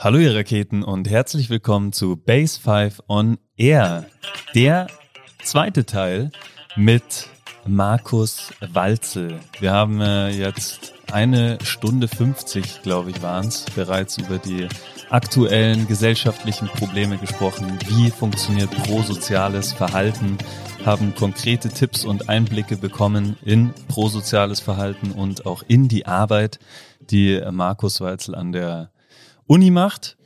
Hallo ihr Raketen und herzlich willkommen zu Base 5 on Air. Der zweite Teil mit Markus Walzel. Wir haben äh, jetzt eine Stunde 50, glaube ich, waren es, bereits über die aktuellen gesellschaftlichen Probleme gesprochen. Wie funktioniert prosoziales Verhalten? Haben konkrete Tipps und Einblicke bekommen in prosoziales Verhalten und auch in die Arbeit, die Markus Walzel an der Uni macht.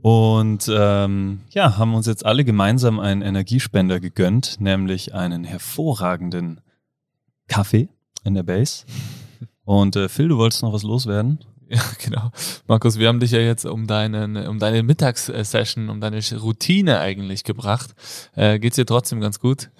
Und ähm, ja, haben uns jetzt alle gemeinsam einen Energiespender gegönnt, nämlich einen hervorragenden Kaffee in der Base. Und äh, Phil, du wolltest noch was loswerden? Ja, genau. Markus, wir haben dich ja jetzt um deinen, um deine Mittagssession, um deine Routine eigentlich gebracht. Äh, geht's dir trotzdem ganz gut?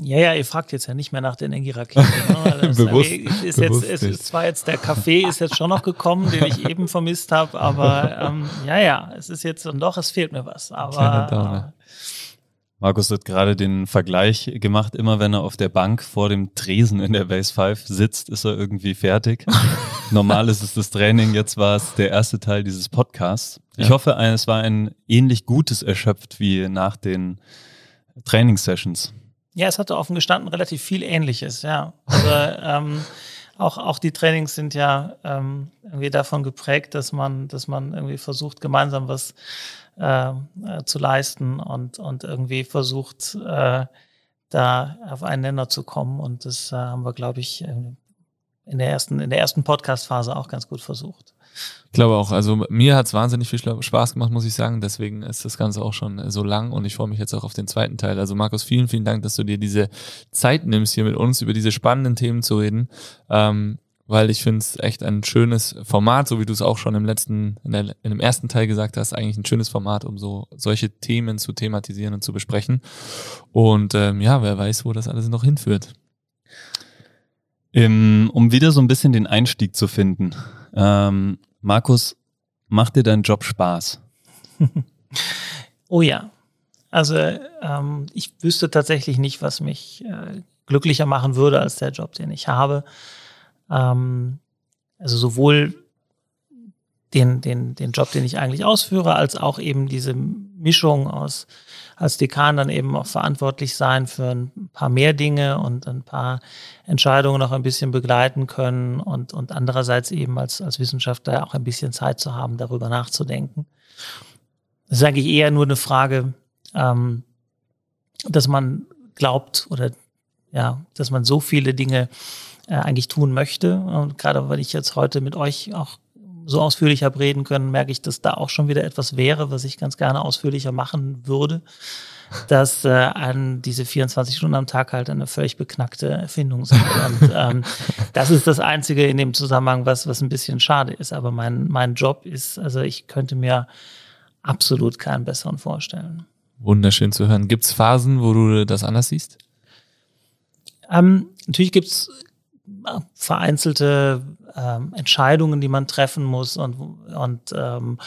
Ja, ja, ihr fragt jetzt ja nicht mehr nach der Energierakete. Ne? bewusst, ist bewusst jetzt, ist zwar jetzt der Kaffee ist jetzt schon noch gekommen, den ich eben vermisst habe, aber ähm, ja, ja, es ist jetzt und doch, es fehlt mir was. Aber äh, Markus hat gerade den Vergleich gemacht, immer wenn er auf der Bank vor dem Tresen in der Base 5 sitzt, ist er irgendwie fertig. Normal ist es das Training, jetzt war es der erste Teil dieses Podcasts. Ich ja. hoffe, es war ein ähnlich gutes erschöpft wie nach den Trainingssessions. Ja, es hatte offen gestanden relativ viel Ähnliches, ja. Also, ähm, auch, auch die Trainings sind ja ähm, irgendwie davon geprägt, dass man, dass man irgendwie versucht, gemeinsam was äh, äh, zu leisten und, und irgendwie versucht, äh, da auf einen Nenner zu kommen. Und das äh, haben wir, glaube ich, in der ersten, in der ersten Podcast-Phase auch ganz gut versucht. Ich glaube auch, also mir hat es wahnsinnig viel Spaß gemacht, muss ich sagen. Deswegen ist das Ganze auch schon so lang und ich freue mich jetzt auch auf den zweiten Teil. Also Markus, vielen, vielen Dank, dass du dir diese Zeit nimmst, hier mit uns über diese spannenden Themen zu reden. Ähm, weil ich finde es echt ein schönes Format, so wie du es auch schon im letzten, in, der, in dem ersten Teil gesagt hast, eigentlich ein schönes Format, um so solche Themen zu thematisieren und zu besprechen. Und ähm, ja, wer weiß, wo das alles noch hinführt. Um wieder so ein bisschen den Einstieg zu finden. Ähm, Markus, macht dir dein Job Spaß? oh ja. Also ähm, ich wüsste tatsächlich nicht, was mich äh, glücklicher machen würde als der Job, den ich habe. Ähm, also sowohl den, den, den Job, den ich eigentlich ausführe, als auch eben diese Mischung aus als Dekan dann eben auch verantwortlich sein für ein paar mehr Dinge und ein paar Entscheidungen noch ein bisschen begleiten können und, und andererseits eben als, als Wissenschaftler auch ein bisschen Zeit zu haben, darüber nachzudenken. Das ist eigentlich eher nur eine Frage, ähm, dass man glaubt oder ja, dass man so viele Dinge äh, eigentlich tun möchte. Und gerade weil ich jetzt heute mit euch auch so ausführlich habe reden können, merke ich, dass da auch schon wieder etwas wäre, was ich ganz gerne ausführlicher machen würde. Dass äh, an diese 24 Stunden am Tag halt eine völlig beknackte Erfindung sind. Und ähm, das ist das Einzige in dem Zusammenhang, was, was ein bisschen schade ist. Aber mein, mein Job ist, also ich könnte mir absolut keinen besseren vorstellen. Wunderschön zu hören. Gibt es Phasen, wo du das anders siehst? Ähm, natürlich gibt es vereinzelte ähm, Entscheidungen, die man treffen muss und, und ähm,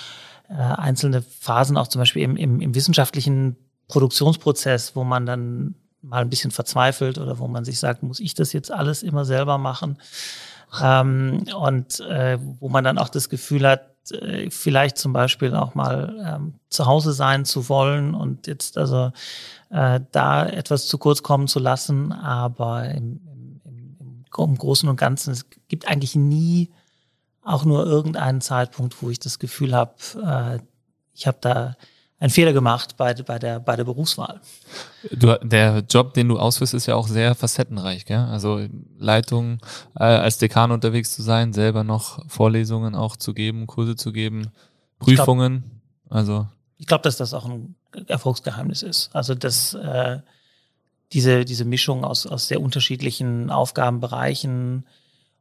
äh, einzelne Phasen auch zum Beispiel im, im, im wissenschaftlichen Produktionsprozess, wo man dann mal ein bisschen verzweifelt oder wo man sich sagt, muss ich das jetzt alles immer selber machen? Ähm, und äh, wo man dann auch das Gefühl hat, äh, vielleicht zum Beispiel auch mal ähm, zu Hause sein zu wollen und jetzt also äh, da etwas zu kurz kommen zu lassen, aber im, im Großen und Ganzen, es gibt eigentlich nie auch nur irgendeinen Zeitpunkt, wo ich das Gefühl habe, äh, ich habe da einen Fehler gemacht bei, bei, der, bei der Berufswahl. Du, der Job, den du ausführst, ist ja auch sehr facettenreich. Gell? Also Leitung, äh, als Dekan unterwegs zu sein, selber noch Vorlesungen auch zu geben, Kurse zu geben, Prüfungen. Ich glaub, also ich glaube, dass das auch ein Erfolgsgeheimnis ist. Also das äh, diese, diese Mischung aus, aus sehr unterschiedlichen Aufgabenbereichen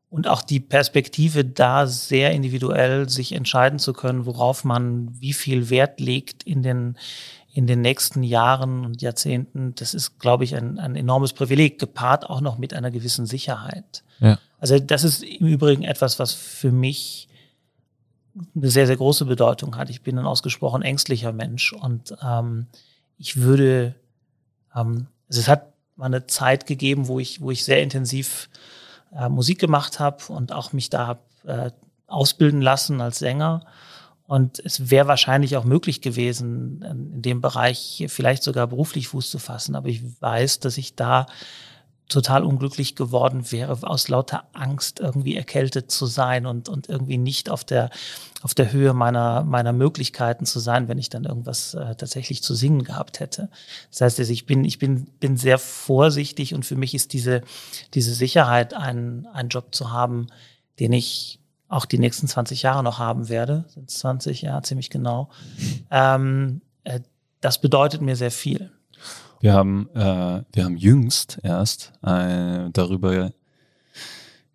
und auch die Perspektive da sehr individuell sich entscheiden zu können, worauf man wie viel Wert legt in den, in den nächsten Jahren und Jahrzehnten, das ist, glaube ich, ein, ein enormes Privileg, gepaart auch noch mit einer gewissen Sicherheit. Ja. Also das ist im Übrigen etwas, was für mich eine sehr, sehr große Bedeutung hat. Ich bin ein ausgesprochen ängstlicher Mensch und ähm, ich würde ähm, also es hat mal eine Zeit gegeben, wo ich, wo ich sehr intensiv äh, Musik gemacht habe und auch mich da hab, äh, ausbilden lassen als Sänger. Und es wäre wahrscheinlich auch möglich gewesen, in dem Bereich vielleicht sogar beruflich Fuß zu fassen. Aber ich weiß, dass ich da total unglücklich geworden wäre, aus lauter Angst irgendwie erkältet zu sein und, und irgendwie nicht auf der, auf der Höhe meiner, meiner Möglichkeiten zu sein, wenn ich dann irgendwas äh, tatsächlich zu singen gehabt hätte. Das heißt, also ich bin, ich bin, bin sehr vorsichtig und für mich ist diese, diese Sicherheit, einen, einen Job zu haben, den ich auch die nächsten 20 Jahre noch haben werde, sind 20, ja, ziemlich genau. Ähm, äh, das bedeutet mir sehr viel. Wir haben, äh, wir haben jüngst erst äh, darüber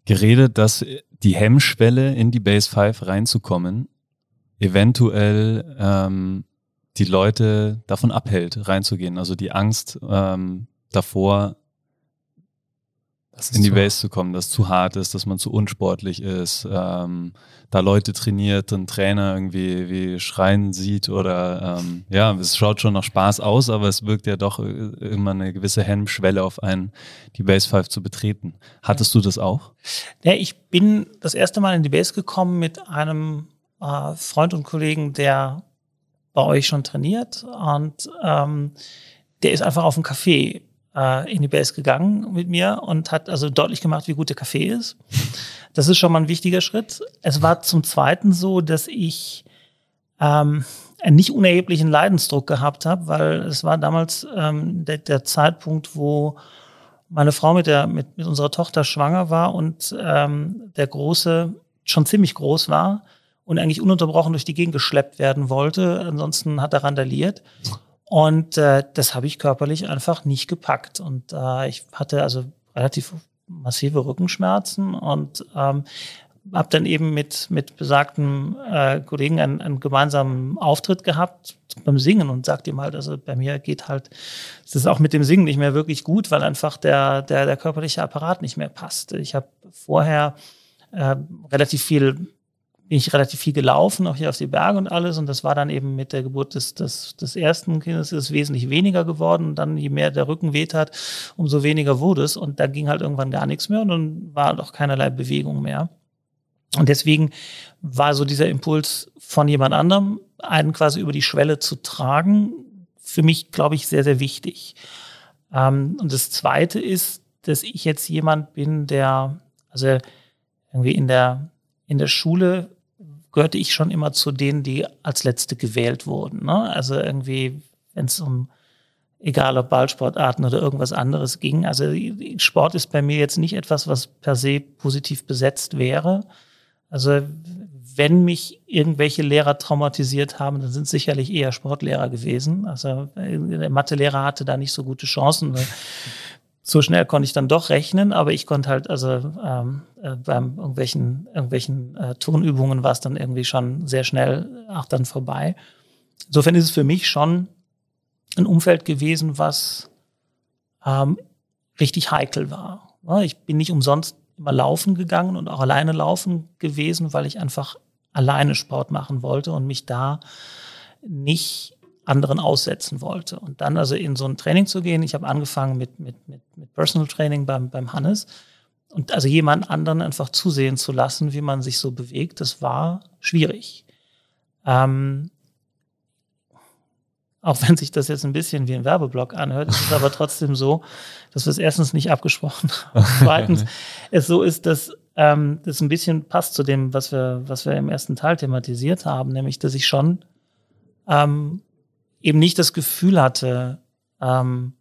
geredet, dass die Hemmschwelle in die Base 5 reinzukommen eventuell ähm, die Leute davon abhält, reinzugehen. Also die Angst ähm, davor, in die Base zu kommen, dass es zu hart ist, dass man zu unsportlich ist, ähm, da Leute trainiert, und Trainer irgendwie wie schreien sieht oder ähm, ja, es schaut schon nach Spaß aus, aber es wirkt ja doch äh, immer eine gewisse Hemmschwelle auf einen, die Base 5 zu betreten. Hattest du das auch? Ja, ich bin das erste Mal in die Base gekommen mit einem äh, Freund und Kollegen, der bei euch schon trainiert und ähm, der ist einfach auf dem Café äh, in die Base gegangen mit mir und hat also deutlich gemacht, wie gut der Kaffee ist. Das ist schon mal ein wichtiger Schritt. Es war zum Zweiten so, dass ich ähm, einen nicht unerheblichen Leidensdruck gehabt habe, weil es war damals ähm, der, der Zeitpunkt, wo meine Frau mit, der, mit, mit unserer Tochter schwanger war und ähm, der Große schon ziemlich groß war und eigentlich ununterbrochen durch die Gegend geschleppt werden wollte. Ansonsten hat er randaliert. Und äh, das habe ich körperlich einfach nicht gepackt. Und äh, ich hatte also relativ massive Rückenschmerzen und ähm, habe dann eben mit, mit besagten äh, Kollegen einen, einen gemeinsamen Auftritt gehabt beim Singen und sagte ihm halt, also bei mir geht halt, es ist auch mit dem Singen nicht mehr wirklich gut, weil einfach der, der, der körperliche Apparat nicht mehr passt. Ich habe vorher äh, relativ viel bin ich relativ viel gelaufen, auch hier auf die Berge und alles. Und das war dann eben mit der Geburt des, des, des ersten Kindes ist wesentlich weniger geworden. Und dann, je mehr der Rücken weht hat, umso weniger wurde es. Und da ging halt irgendwann gar nichts mehr und dann war auch keinerlei Bewegung mehr. Und deswegen war so dieser Impuls von jemand anderem, einen quasi über die Schwelle zu tragen, für mich, glaube ich, sehr, sehr wichtig. Ähm, und das Zweite ist, dass ich jetzt jemand bin, der, also irgendwie in der, in der Schule gehörte ich schon immer zu denen, die als Letzte gewählt wurden. Ne? Also irgendwie, wenn es um egal ob Ballsportarten oder irgendwas anderes ging. Also Sport ist bei mir jetzt nicht etwas, was per se positiv besetzt wäre. Also wenn mich irgendwelche Lehrer traumatisiert haben, dann sind sicherlich eher Sportlehrer gewesen. Also der Mathelehrer hatte da nicht so gute Chancen. So schnell konnte ich dann doch rechnen, aber ich konnte halt, also ähm, äh, beim irgendwelchen, irgendwelchen äh, Turnübungen war es dann irgendwie schon sehr schnell auch dann vorbei. Insofern ist es für mich schon ein Umfeld gewesen, was ähm, richtig heikel war. Ich bin nicht umsonst immer laufen gegangen und auch alleine laufen gewesen, weil ich einfach alleine Sport machen wollte und mich da nicht anderen aussetzen wollte. Und dann also in so ein Training zu gehen, ich habe angefangen mit, mit, mit, mit Personal Training beim, beim Hannes und also jemand anderen einfach zusehen zu lassen, wie man sich so bewegt, das war schwierig. Ähm, auch wenn sich das jetzt ein bisschen wie ein Werbeblock anhört, ist es aber trotzdem so, dass wir es erstens nicht abgesprochen haben. Zweitens es so ist, dass ähm, das ein bisschen passt zu dem, was wir, was wir im ersten Teil thematisiert haben, nämlich, dass ich schon ähm, eben nicht das Gefühl hatte, ähm,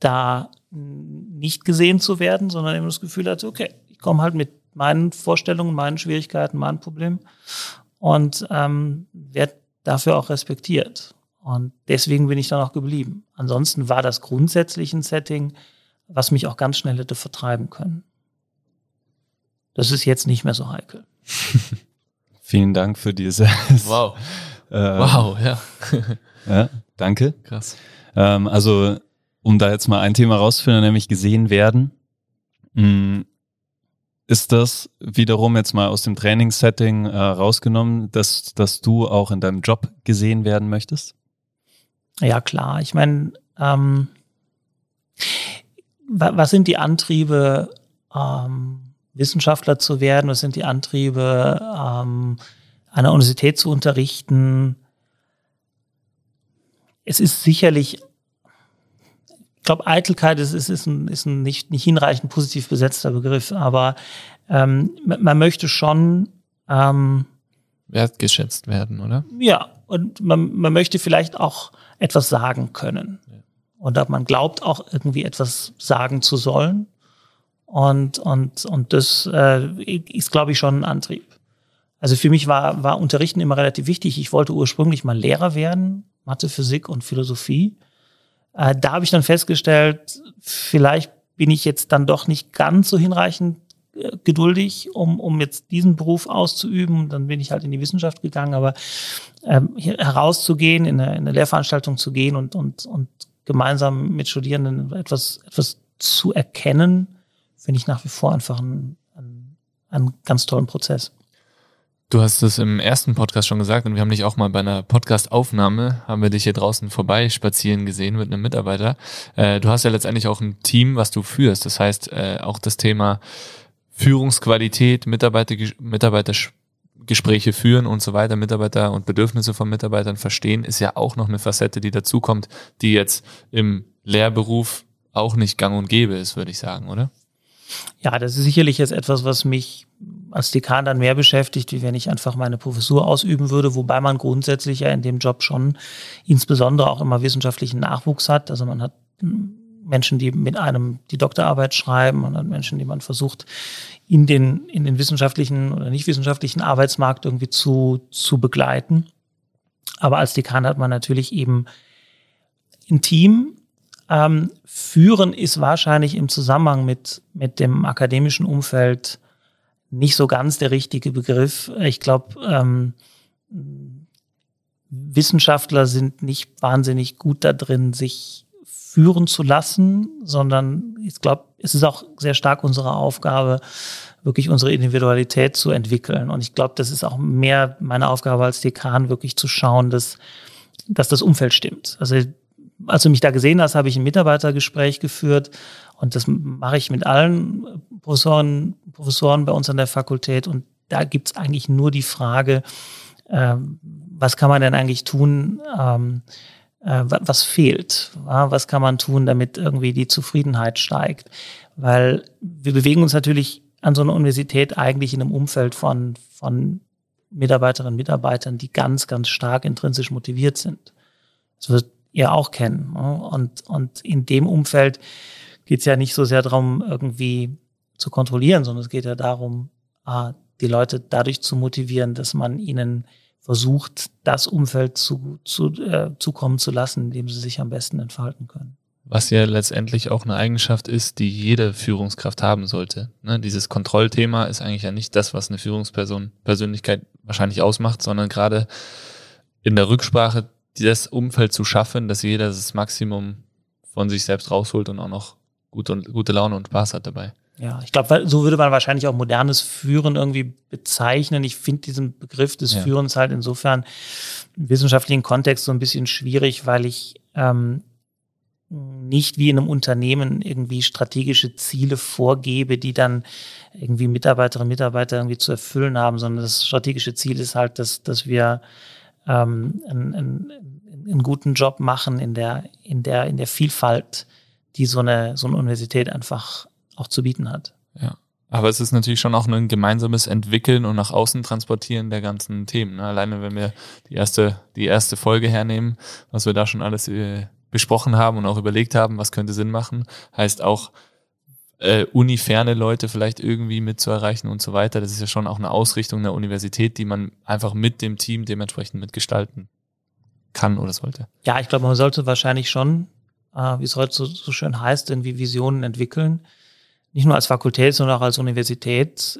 da nicht gesehen zu werden, sondern eben das Gefühl hatte, okay, ich komme halt mit meinen Vorstellungen, meinen Schwierigkeiten, meinen Problemen und ähm, werde dafür auch respektiert. Und deswegen bin ich dann auch geblieben. Ansonsten war das grundsätzlich ein Setting, was mich auch ganz schnell hätte vertreiben können. Das ist jetzt nicht mehr so heikel. Vielen Dank für diese. Wow. Äh, wow, ja. Ja, danke. Krass. Ähm, also, um da jetzt mal ein Thema rauszufinden, nämlich gesehen werden. Mh, mm, ist das wiederum jetzt mal aus dem Trainingssetting äh, rausgenommen, dass, dass du auch in deinem Job gesehen werden möchtest? Ja, klar. Ich meine, ähm, was sind die Antriebe, ähm, Wissenschaftler zu werden? Was sind die Antriebe, ähm, einer Universität zu unterrichten, es ist sicherlich, ich glaube, Eitelkeit ist, ist, ist ein, ist ein nicht, nicht hinreichend positiv besetzter Begriff, aber ähm, man möchte schon ähm, wertgeschätzt werden, oder? Ja, und man, man möchte vielleicht auch etwas sagen können. Ja. Und man glaubt auch irgendwie etwas sagen zu sollen. Und, und, und das äh, ist, glaube ich, schon ein Antrieb. Also für mich war, war Unterrichten immer relativ wichtig. Ich wollte ursprünglich mal Lehrer werden, Mathe, Physik und Philosophie. Äh, da habe ich dann festgestellt, vielleicht bin ich jetzt dann doch nicht ganz so hinreichend äh, geduldig, um, um jetzt diesen Beruf auszuüben. Dann bin ich halt in die Wissenschaft gegangen, aber ähm, herauszugehen, in eine, in eine Lehrveranstaltung zu gehen und, und, und gemeinsam mit Studierenden etwas, etwas zu erkennen, finde ich nach wie vor einfach einen, einen, einen ganz tollen Prozess. Du hast es im ersten Podcast schon gesagt und wir haben dich auch mal bei einer Podcast-Aufnahme, haben wir dich hier draußen vorbei spazieren gesehen mit einem Mitarbeiter. Äh, du hast ja letztendlich auch ein Team, was du führst. Das heißt, äh, auch das Thema Führungsqualität, Mitarbeiter, Mitarbeitergespräche führen und so weiter, Mitarbeiter und Bedürfnisse von Mitarbeitern verstehen, ist ja auch noch eine Facette, die dazukommt, die jetzt im Lehrberuf auch nicht gang und gäbe ist, würde ich sagen, oder? Ja, das ist sicherlich jetzt etwas, was mich als Dekan dann mehr beschäftigt, wie wenn ich einfach meine Professur ausüben würde, wobei man grundsätzlich ja in dem Job schon insbesondere auch immer wissenschaftlichen Nachwuchs hat. Also man hat Menschen, die mit einem die Doktorarbeit schreiben, man hat Menschen, die man versucht, in den, in den wissenschaftlichen oder nicht wissenschaftlichen Arbeitsmarkt irgendwie zu, zu begleiten. Aber als Dekan hat man natürlich eben ein Team. Ähm, führen ist wahrscheinlich im Zusammenhang mit, mit dem akademischen Umfeld nicht so ganz der richtige Begriff. Ich glaube, ähm, Wissenschaftler sind nicht wahnsinnig gut da drin, sich führen zu lassen, sondern ich glaube, es ist auch sehr stark unsere Aufgabe, wirklich unsere Individualität zu entwickeln. Und ich glaube, das ist auch mehr meine Aufgabe als Dekan, wirklich zu schauen, dass, dass das Umfeld stimmt. Also als du mich da gesehen hast, habe ich ein Mitarbeitergespräch geführt und das mache ich mit allen Professoren, Professoren bei uns an der Fakultät. Und da gibt es eigentlich nur die Frage, äh, was kann man denn eigentlich tun, ähm, äh, was fehlt? Ja? Was kann man tun, damit irgendwie die Zufriedenheit steigt? Weil wir bewegen uns natürlich an so einer Universität eigentlich in einem Umfeld von, von Mitarbeiterinnen und Mitarbeitern, die ganz, ganz stark intrinsisch motiviert sind. Das wird ihr auch kennen. Und, und in dem Umfeld geht es ja nicht so sehr darum, irgendwie zu kontrollieren, sondern es geht ja darum, ah, die Leute dadurch zu motivieren, dass man ihnen versucht, das Umfeld zu, zu, äh, zukommen zu lassen, in dem sie sich am besten entfalten können. Was ja letztendlich auch eine Eigenschaft ist, die jede Führungskraft haben sollte. Ne? Dieses Kontrollthema ist eigentlich ja nicht das, was eine Führungsperson Persönlichkeit wahrscheinlich ausmacht, sondern gerade in der Rücksprache das Umfeld zu schaffen, dass jeder das Maximum von sich selbst rausholt und auch noch gute, gute Laune und Spaß hat dabei. Ja, ich glaube, so würde man wahrscheinlich auch modernes Führen irgendwie bezeichnen. Ich finde diesen Begriff des ja. Führens halt insofern im wissenschaftlichen Kontext so ein bisschen schwierig, weil ich ähm, nicht wie in einem Unternehmen irgendwie strategische Ziele vorgebe, die dann irgendwie Mitarbeiterinnen und Mitarbeiter irgendwie zu erfüllen haben, sondern das strategische Ziel ist halt, dass, dass wir ähm, einen, einen, einen guten Job machen in der, in der, in der Vielfalt die so eine, so eine Universität einfach auch zu bieten hat. Ja. Aber es ist natürlich schon auch ein gemeinsames Entwickeln und nach außen transportieren der ganzen Themen. Ne? Alleine wenn wir die erste, die erste Folge hernehmen, was wir da schon alles äh, besprochen haben und auch überlegt haben, was könnte Sinn machen, heißt auch äh, uniferne Leute vielleicht irgendwie mit zu erreichen und so weiter. Das ist ja schon auch eine Ausrichtung der Universität, die man einfach mit dem Team dementsprechend mitgestalten kann oder sollte. Ja, ich glaube, man sollte wahrscheinlich schon äh, wie es heute so, so schön heißt, irgendwie Visionen entwickeln. Nicht nur als Fakultät, sondern auch als Universität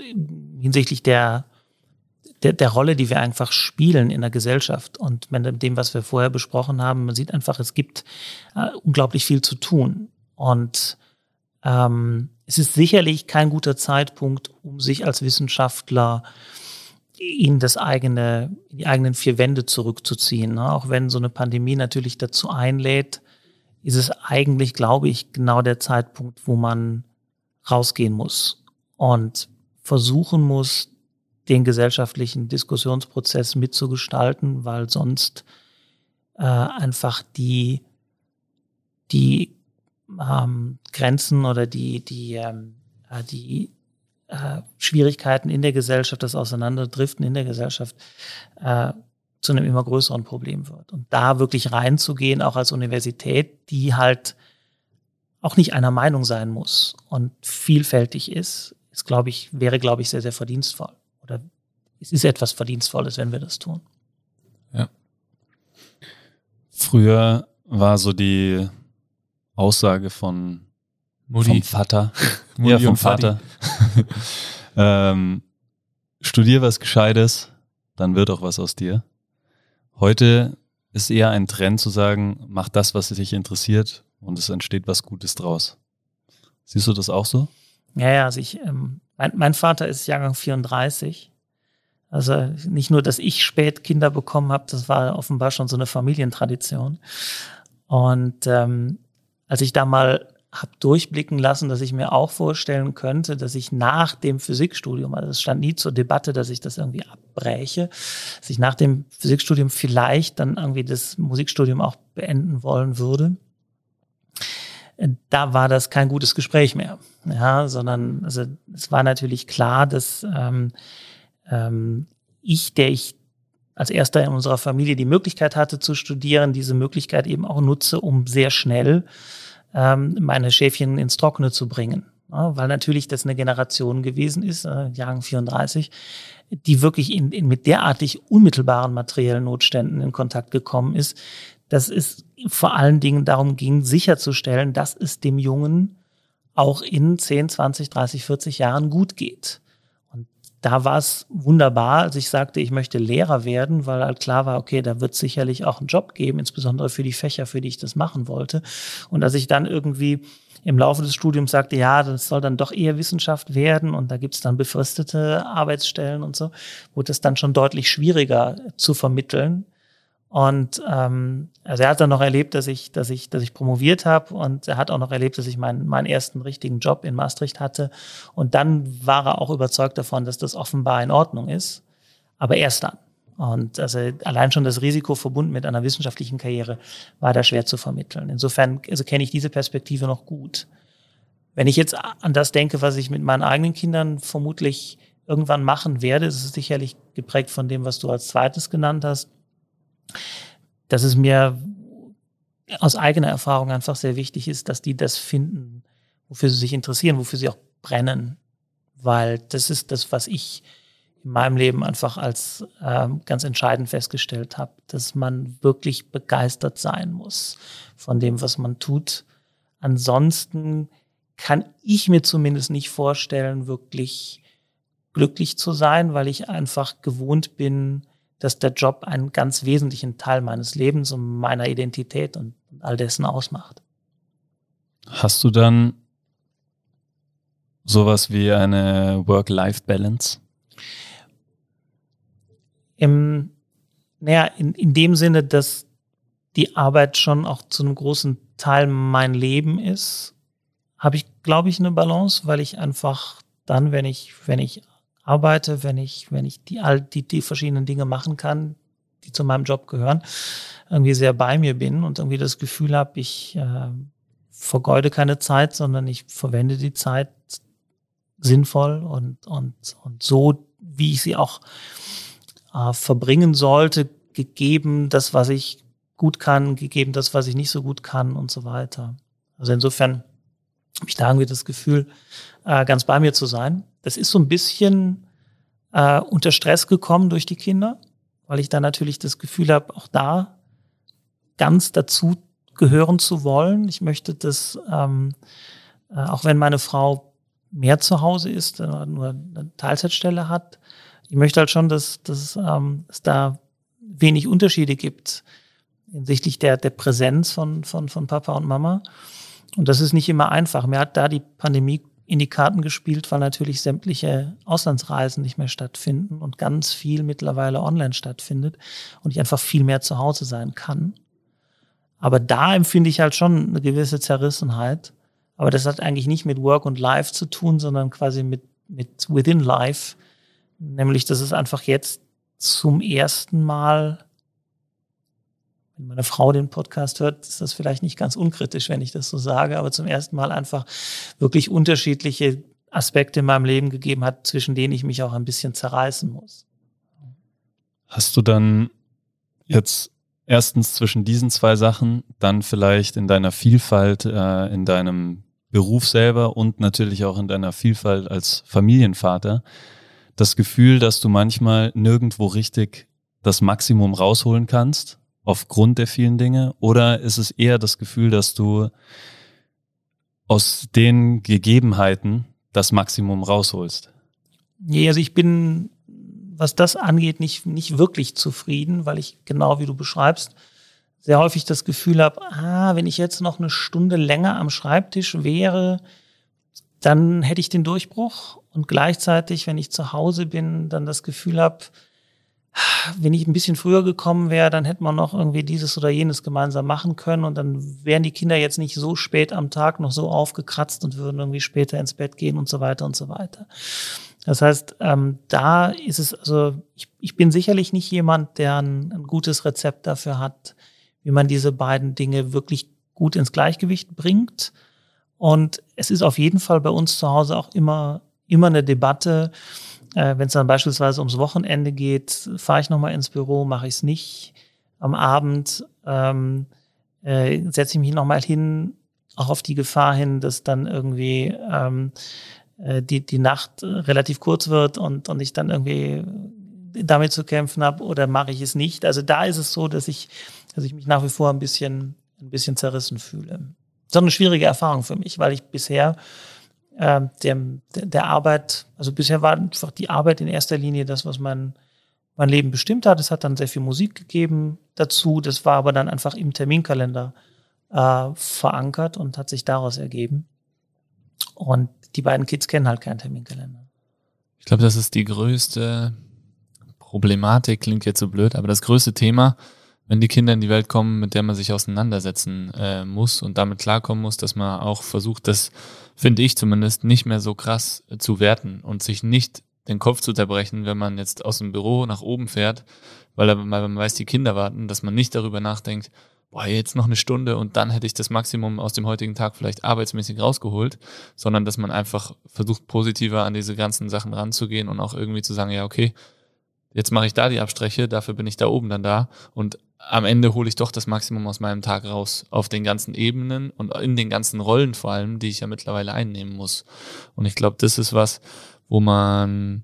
hinsichtlich der, der, der Rolle, die wir einfach spielen in der Gesellschaft. Und mit dem, was wir vorher besprochen haben, man sieht einfach, es gibt äh, unglaublich viel zu tun. Und ähm, es ist sicherlich kein guter Zeitpunkt, um sich als Wissenschaftler in das eigene, in die eigenen vier Wände zurückzuziehen. Ne? Auch wenn so eine Pandemie natürlich dazu einlädt, ist es eigentlich, glaube ich, genau der Zeitpunkt, wo man rausgehen muss und versuchen muss, den gesellschaftlichen Diskussionsprozess mitzugestalten, weil sonst äh, einfach die, die ähm, Grenzen oder die, die, ähm, äh, die äh, Schwierigkeiten in der Gesellschaft, das Auseinanderdriften in der Gesellschaft äh, zu einem immer größeren Problem wird. Und da wirklich reinzugehen, auch als Universität, die halt auch nicht einer Meinung sein muss und vielfältig ist, ist, glaube ich, wäre, glaube ich, sehr, sehr verdienstvoll. Oder es ist etwas Verdienstvolles, wenn wir das tun. Ja. Früher war so die Aussage von Mutti. vom Vater, ja, vom Vater. ähm, studier was Gescheites, dann wird auch was aus dir. Heute ist eher ein Trend zu sagen, mach das, was dich interessiert und es entsteht was Gutes draus. Siehst du das auch so? Ja, ja, also ich, ähm, mein, mein Vater ist Jahrgang 34. Also nicht nur, dass ich spät Kinder bekommen habe, das war offenbar schon so eine Familientradition. Und ähm, als ich da mal habe durchblicken lassen, dass ich mir auch vorstellen könnte, dass ich nach dem Physikstudium, also es stand nie zur Debatte, dass ich das irgendwie abbreche, dass ich nach dem Physikstudium vielleicht dann irgendwie das Musikstudium auch beenden wollen würde. Da war das kein gutes Gespräch mehr, ja, sondern also es war natürlich klar, dass ähm, ähm, ich, der ich als erster in unserer Familie die Möglichkeit hatte zu studieren, diese Möglichkeit eben auch nutze, um sehr schnell ähm, meine Schäfchen ins Trockene zu bringen. Ja, weil natürlich das eine Generation gewesen ist, äh, Jahrgang 34, die wirklich in, in mit derartig unmittelbaren materiellen Notständen in Kontakt gekommen ist, dass es vor allen Dingen darum ging, sicherzustellen, dass es dem Jungen auch in 10, 20, 30, 40 Jahren gut geht da war es wunderbar, als ich sagte, ich möchte Lehrer werden, weil halt klar war, okay, da wird sicherlich auch einen Job geben, insbesondere für die Fächer, für die ich das machen wollte. Und als ich dann irgendwie im Laufe des Studiums sagte, ja, das soll dann doch eher Wissenschaft werden und da gibt's dann befristete Arbeitsstellen und so, wurde es dann schon deutlich schwieriger zu vermitteln. Und ähm, also er hat dann noch erlebt, dass ich, dass ich, dass ich promoviert habe und er hat auch noch erlebt, dass ich meinen, meinen ersten richtigen Job in Maastricht hatte. Und dann war er auch überzeugt davon, dass das offenbar in Ordnung ist. Aber erst dann. Und also allein schon das Risiko verbunden mit einer wissenschaftlichen Karriere war da schwer zu vermitteln. Insofern also kenne ich diese Perspektive noch gut. Wenn ich jetzt an das denke, was ich mit meinen eigenen Kindern vermutlich irgendwann machen werde, ist es sicherlich geprägt von dem, was du als zweites genannt hast dass es mir aus eigener Erfahrung einfach sehr wichtig ist, dass die das finden, wofür sie sich interessieren, wofür sie auch brennen. Weil das ist das, was ich in meinem Leben einfach als ähm, ganz entscheidend festgestellt habe, dass man wirklich begeistert sein muss von dem, was man tut. Ansonsten kann ich mir zumindest nicht vorstellen, wirklich glücklich zu sein, weil ich einfach gewohnt bin, dass der Job einen ganz wesentlichen Teil meines Lebens und meiner Identität und all dessen ausmacht. Hast du dann sowas wie eine Work-Life-Balance? Im, naja, in, in dem Sinne, dass die Arbeit schon auch zu einem großen Teil mein Leben ist, habe ich, glaube ich, eine Balance, weil ich einfach dann, wenn ich, wenn ich arbeite, wenn ich, wenn ich die, all die, die verschiedenen Dinge machen kann, die zu meinem Job gehören, irgendwie sehr bei mir bin und irgendwie das Gefühl habe, ich äh, vergeude keine Zeit, sondern ich verwende die Zeit sinnvoll und, und, und so, wie ich sie auch äh, verbringen sollte, gegeben das, was ich gut kann, gegeben das, was ich nicht so gut kann und so weiter. Also insofern habe ich da irgendwie das Gefühl, äh, ganz bei mir zu sein. Das ist so ein bisschen äh, unter Stress gekommen durch die Kinder, weil ich da natürlich das Gefühl habe, auch da ganz dazu gehören zu wollen. Ich möchte das, ähm, äh, auch wenn meine Frau mehr zu Hause ist, äh, nur eine Teilzeitstelle hat, ich möchte halt schon, dass, dass ähm, es da wenig Unterschiede gibt hinsichtlich der, der Präsenz von, von, von Papa und Mama. Und das ist nicht immer einfach. Mir hat da die Pandemie in die Karten gespielt, weil natürlich sämtliche Auslandsreisen nicht mehr stattfinden und ganz viel mittlerweile online stattfindet und ich einfach viel mehr zu Hause sein kann. Aber da empfinde ich halt schon eine gewisse Zerrissenheit. Aber das hat eigentlich nicht mit Work und Life zu tun, sondern quasi mit, mit Within Life, Nämlich, dass es einfach jetzt zum ersten Mal, wenn meine Frau den Podcast hört, ist das vielleicht nicht ganz unkritisch, wenn ich das so sage, aber zum ersten Mal einfach wirklich unterschiedliche Aspekte in meinem Leben gegeben hat, zwischen denen ich mich auch ein bisschen zerreißen muss. Hast du dann jetzt erstens zwischen diesen zwei Sachen, dann vielleicht in deiner Vielfalt, äh, in deinem Beruf selber und natürlich auch in deiner Vielfalt als Familienvater das Gefühl, dass du manchmal nirgendwo richtig das Maximum rausholen kannst aufgrund der vielen Dinge? Oder ist es eher das Gefühl, dass du aus den Gegebenheiten das Maximum rausholst? Nee, also ich bin, was das angeht, nicht, nicht wirklich zufrieden, weil ich genau wie du beschreibst, sehr häufig das Gefühl habe, ah, wenn ich jetzt noch eine Stunde länger am Schreibtisch wäre, dann hätte ich den Durchbruch und gleichzeitig, wenn ich zu Hause bin, dann das Gefühl habe, wenn ich ein bisschen früher gekommen wäre, dann hätte man noch irgendwie dieses oder jenes gemeinsam machen können und dann wären die Kinder jetzt nicht so spät am Tag noch so aufgekratzt und würden irgendwie später ins Bett gehen und so weiter und so weiter. Das heißt, ähm, da ist es, also ich, ich bin sicherlich nicht jemand, der ein, ein gutes Rezept dafür hat, wie man diese beiden Dinge wirklich gut ins Gleichgewicht bringt. Und es ist auf jeden Fall bei uns zu Hause auch immer, immer eine Debatte. Äh, Wenn es dann beispielsweise ums Wochenende geht, fahre ich nochmal ins Büro, mache ich es nicht. Am Abend ähm, äh, setze ich mich nochmal hin, auch auf die Gefahr hin, dass dann irgendwie ähm, äh, die, die Nacht relativ kurz wird und, und ich dann irgendwie damit zu kämpfen habe oder mache ich es nicht. Also da ist es so, dass ich dass ich mich nach wie vor ein bisschen, ein bisschen zerrissen fühle. Das ist eine schwierige Erfahrung für mich, weil ich bisher äh, der, der Arbeit, also bisher war einfach die Arbeit in erster Linie das, was mein, mein Leben bestimmt hat. Es hat dann sehr viel Musik gegeben dazu. Das war aber dann einfach im Terminkalender äh, verankert und hat sich daraus ergeben. Und die beiden Kids kennen halt keinen Terminkalender. Ich glaube, das ist die größte Problematik, klingt jetzt so blöd, aber das größte Thema, wenn die Kinder in die Welt kommen, mit der man sich auseinandersetzen äh, muss und damit klarkommen muss, dass man auch versucht, das finde ich zumindest nicht mehr so krass äh, zu werten und sich nicht den Kopf zu zerbrechen, wenn man jetzt aus dem Büro nach oben fährt, weil, man weiß, die Kinder warten, dass man nicht darüber nachdenkt, boah, jetzt noch eine Stunde und dann hätte ich das Maximum aus dem heutigen Tag vielleicht arbeitsmäßig rausgeholt, sondern dass man einfach versucht, positiver an diese ganzen Sachen ranzugehen und auch irgendwie zu sagen, ja, okay, jetzt mache ich da die Abstriche, dafür bin ich da oben dann da und am Ende hole ich doch das Maximum aus meinem Tag raus, auf den ganzen Ebenen und in den ganzen Rollen vor allem, die ich ja mittlerweile einnehmen muss. Und ich glaube, das ist was, wo man,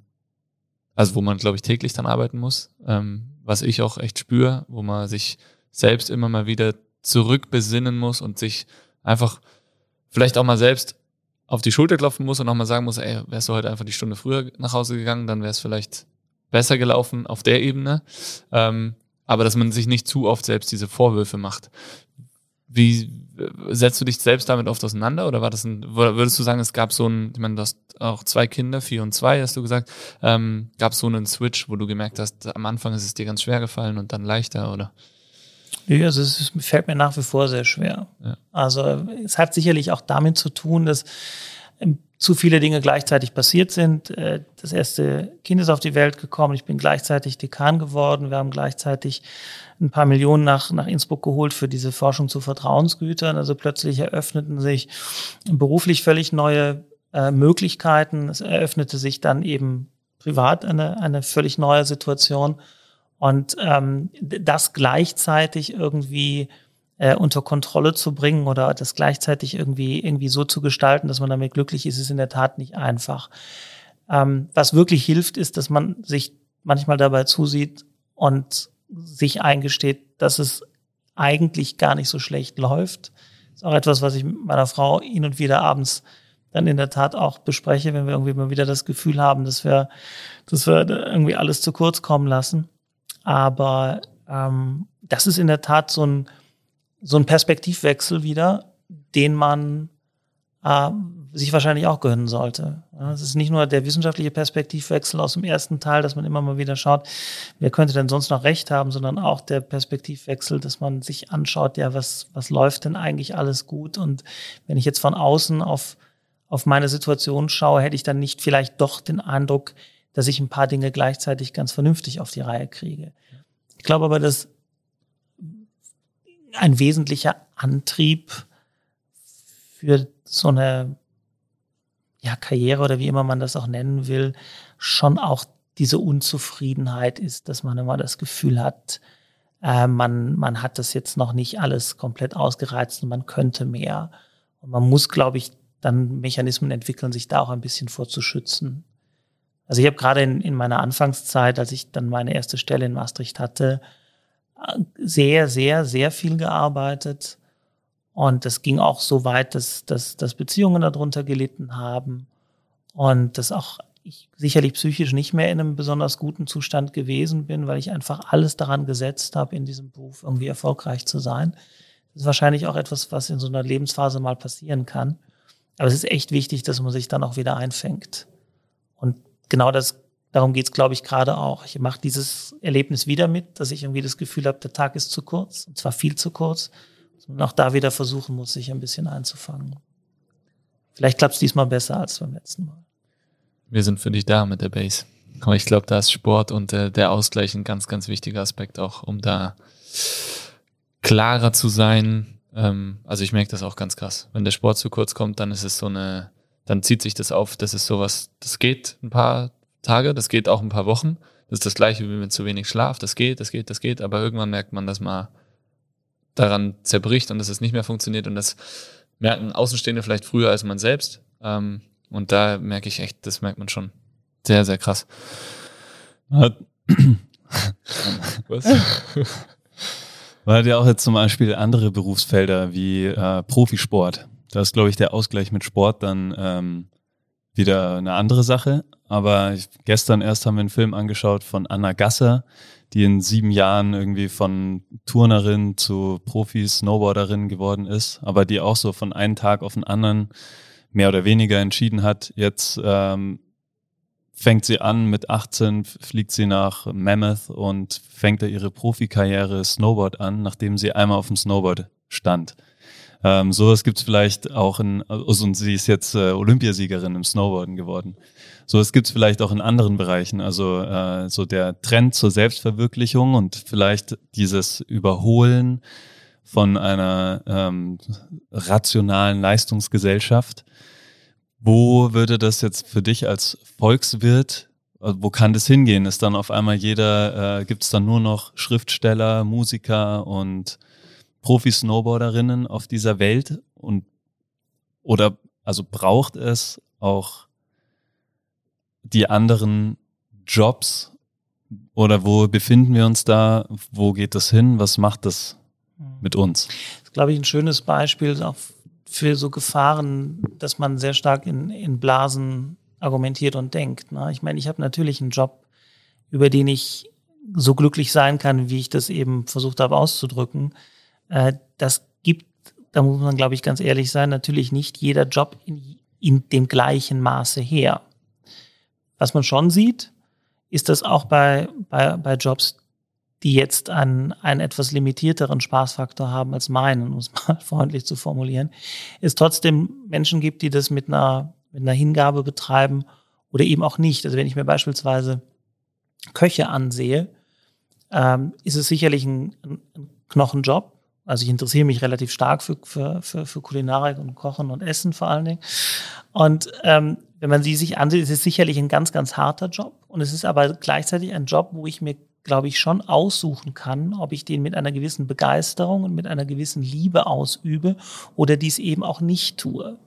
also wo man, glaube ich, täglich dann arbeiten muss, ähm, was ich auch echt spüre, wo man sich selbst immer mal wieder zurückbesinnen muss und sich einfach vielleicht auch mal selbst auf die Schulter klopfen muss und auch mal sagen muss, ey, wärst du heute einfach die Stunde früher nach Hause gegangen, dann wäre es vielleicht besser gelaufen auf der Ebene. Ähm, aber dass man sich nicht zu oft selbst diese Vorwürfe macht. Wie setzt du dich selbst damit oft auseinander oder war das ein, würdest du sagen, es gab so ein, ich meine, du hast auch zwei Kinder, vier und zwei, hast du gesagt, ähm, gab es so einen Switch, wo du gemerkt hast, am Anfang ist es dir ganz schwer gefallen und dann leichter, oder? Ja, also es fällt mir nach wie vor sehr schwer. Ja. Also es hat sicherlich auch damit zu tun, dass zu viele Dinge gleichzeitig passiert sind. Äh, das erste Kind ist auf die Welt gekommen. Ich bin gleichzeitig Dekan geworden. Wir haben gleichzeitig ein paar Millionen nach, nach Innsbruck geholt für diese Forschung zu Vertrauensgütern. Also plötzlich eröffneten sich beruflich völlig neue äh, Möglichkeiten. Es eröffnete sich dann eben privat eine, eine völlig neue Situation. Und ähm, das gleichzeitig irgendwie äh, unter Kontrolle zu bringen oder das gleichzeitig irgendwie, irgendwie so zu gestalten, dass man damit glücklich ist, ist in der Tat nicht einfach. Ähm, was wirklich hilft, ist, dass man sich manchmal dabei zusieht und sich eingesteht, dass es eigentlich gar nicht so schlecht läuft. Das ist auch etwas, was ich mit meiner Frau hin und wieder abends dann in der Tat auch bespreche, wenn wir irgendwie mal wieder das Gefühl haben, dass wir, dass wir irgendwie alles zu kurz kommen lassen. Aber ähm, das ist in der Tat so ein, so ein Perspektivwechsel wieder, den man äh, sich wahrscheinlich auch gönnen sollte. Es ist nicht nur der wissenschaftliche Perspektivwechsel aus dem ersten Teil, dass man immer mal wieder schaut, wer könnte denn sonst noch recht haben, sondern auch der Perspektivwechsel, dass man sich anschaut, ja, was, was läuft denn eigentlich alles gut? Und wenn ich jetzt von außen auf, auf meine Situation schaue, hätte ich dann nicht vielleicht doch den Eindruck, dass ich ein paar Dinge gleichzeitig ganz vernünftig auf die Reihe kriege. Ich glaube aber, dass ein wesentlicher Antrieb für so eine ja, Karriere oder wie immer man das auch nennen will, schon auch diese Unzufriedenheit ist, dass man immer das Gefühl hat, äh, man, man hat das jetzt noch nicht alles komplett ausgereizt und man könnte mehr. Und man muss, glaube ich, dann Mechanismen entwickeln, sich da auch ein bisschen vorzuschützen. Also ich habe gerade in, in meiner Anfangszeit, als ich dann meine erste Stelle in Maastricht hatte, sehr, sehr, sehr viel gearbeitet. Und das ging auch so weit, dass, dass, dass Beziehungen darunter gelitten haben und dass auch ich sicherlich psychisch nicht mehr in einem besonders guten Zustand gewesen bin, weil ich einfach alles daran gesetzt habe, in diesem Beruf irgendwie erfolgreich zu sein. Das ist wahrscheinlich auch etwas, was in so einer Lebensphase mal passieren kann. Aber es ist echt wichtig, dass man sich dann auch wieder einfängt. Und genau das, darum geht's, glaube ich, gerade auch. Ich mache dieses Erlebnis wieder mit, dass ich irgendwie das Gefühl habe, der Tag ist zu kurz, und zwar viel zu kurz. Und auch da wieder versuchen muss, sich ein bisschen einzufangen. Vielleicht klappt es diesmal besser als beim letzten Mal. Wir sind für dich da mit der Base. Aber ich glaube, da ist Sport und äh, der Ausgleich ein ganz, ganz wichtiger Aspekt auch, um da klarer zu sein. Ähm, also ich merke das auch ganz krass. Wenn der Sport zu kurz kommt, dann ist es so eine, dann zieht sich das auf. Das ist sowas, das geht ein paar Tage, das geht auch ein paar Wochen. Das ist das gleiche wie mit zu wenig Schlaf. Das geht, das geht, das geht. Aber irgendwann merkt man, dass man daran zerbricht und dass es nicht mehr funktioniert. Und das merken Außenstehende vielleicht früher als man selbst. Ähm, und da merke ich echt, das merkt man schon. Sehr, sehr krass. Was? Man hat ja auch jetzt zum Beispiel andere Berufsfelder wie äh, Profisport. Da ist, glaube ich, der Ausgleich mit Sport dann ähm, wieder eine andere Sache. Aber ich, gestern erst haben wir einen Film angeschaut von Anna Gasser, die in sieben Jahren irgendwie von Turnerin zu Profi-Snowboarderin geworden ist, aber die auch so von einem Tag auf den anderen mehr oder weniger entschieden hat, jetzt ähm, fängt sie an, mit 18 fliegt sie nach Mammoth und fängt da ihre Profikarriere Snowboard an, nachdem sie einmal auf dem Snowboard stand. Ähm, sowas gibt's vielleicht auch in, also, und sie ist jetzt äh, Olympiasiegerin im Snowboarden geworden. Sowas gibt's vielleicht auch in anderen Bereichen. Also äh, so der Trend zur Selbstverwirklichung und vielleicht dieses Überholen von einer ähm, rationalen Leistungsgesellschaft. Wo würde das jetzt für dich als Volkswirt, also wo kann das hingehen? Ist dann auf einmal jeder, äh, gibt es dann nur noch Schriftsteller, Musiker und Profi-Snowboarderinnen auf dieser Welt? Und oder also braucht es auch die anderen Jobs oder wo befinden wir uns da? Wo geht das hin? Was macht das mit uns? Das ist, glaube ich, ein schönes Beispiel auch für so Gefahren, dass man sehr stark in, in Blasen argumentiert und denkt. Ne? Ich meine, ich habe natürlich einen Job, über den ich so glücklich sein kann, wie ich das eben versucht habe auszudrücken. Äh, das gibt, da muss man, glaube ich, ganz ehrlich sein, natürlich nicht jeder Job in, in dem gleichen Maße her. Was man schon sieht, ist, dass auch bei, bei, bei Jobs, die jetzt einen, einen etwas limitierteren Spaßfaktor haben als meinen, um es mal freundlich zu formulieren, es trotzdem Menschen gibt, die das mit einer, mit einer Hingabe betreiben oder eben auch nicht. Also wenn ich mir beispielsweise Köche ansehe, ähm, ist es sicherlich ein, ein Knochenjob. Also ich interessiere mich relativ stark für, für, für, für Kulinarik und Kochen und Essen vor allen Dingen. Und ähm, wenn man sie sich ansieht, ist es sicherlich ein ganz, ganz harter Job. Und es ist aber gleichzeitig ein Job, wo ich mir glaube ich, schon aussuchen kann, ob ich den mit einer gewissen Begeisterung und mit einer gewissen Liebe ausübe oder dies eben auch nicht tue.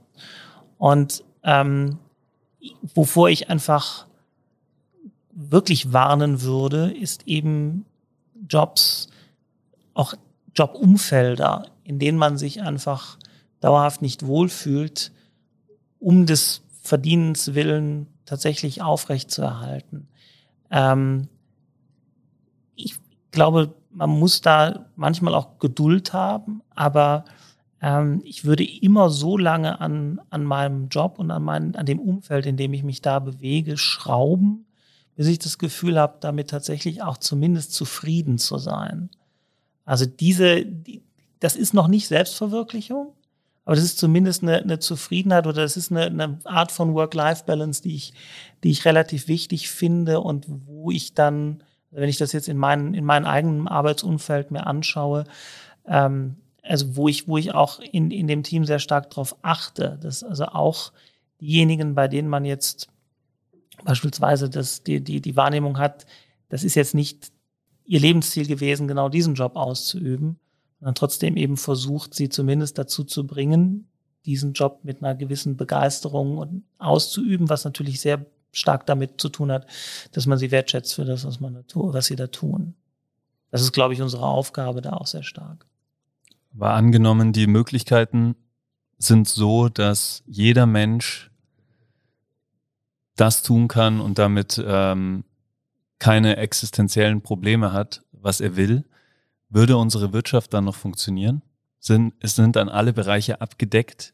Und ähm, wovor ich einfach wirklich warnen würde, ist eben Jobs, auch Jobumfelder, in denen man sich einfach dauerhaft nicht wohlfühlt, um des Verdienens willen tatsächlich aufrechtzuerhalten. Ähm, glaube, man muss da manchmal auch Geduld haben, aber ähm, ich würde immer so lange an, an meinem Job und an, mein, an dem Umfeld, in dem ich mich da bewege, schrauben, bis ich das Gefühl habe, damit tatsächlich auch zumindest zufrieden zu sein. Also diese, die, das ist noch nicht Selbstverwirklichung, Aber das ist zumindest eine, eine Zufriedenheit oder das ist eine, eine Art von Work-Life-Balance, die ich, die ich relativ wichtig finde und wo ich dann, wenn ich das jetzt in meinen, in meinem eigenen Arbeitsumfeld mir anschaue, ähm, also wo ich, wo ich auch in, in dem Team sehr stark darauf achte, dass also auch diejenigen, bei denen man jetzt beispielsweise das, die, die, die Wahrnehmung hat, das ist jetzt nicht ihr Lebensziel gewesen, genau diesen Job auszuüben, sondern trotzdem eben versucht, sie zumindest dazu zu bringen, diesen Job mit einer gewissen Begeisterung auszuüben, was natürlich sehr stark damit zu tun hat, dass man sie wertschätzt für das, was man da tut, was sie da tun. Das ist, glaube ich, unsere Aufgabe da auch sehr stark. War angenommen, die Möglichkeiten sind so, dass jeder Mensch das tun kann und damit ähm, keine existenziellen Probleme hat, was er will, würde unsere Wirtschaft dann noch funktionieren? Sind, es sind dann alle Bereiche abgedeckt,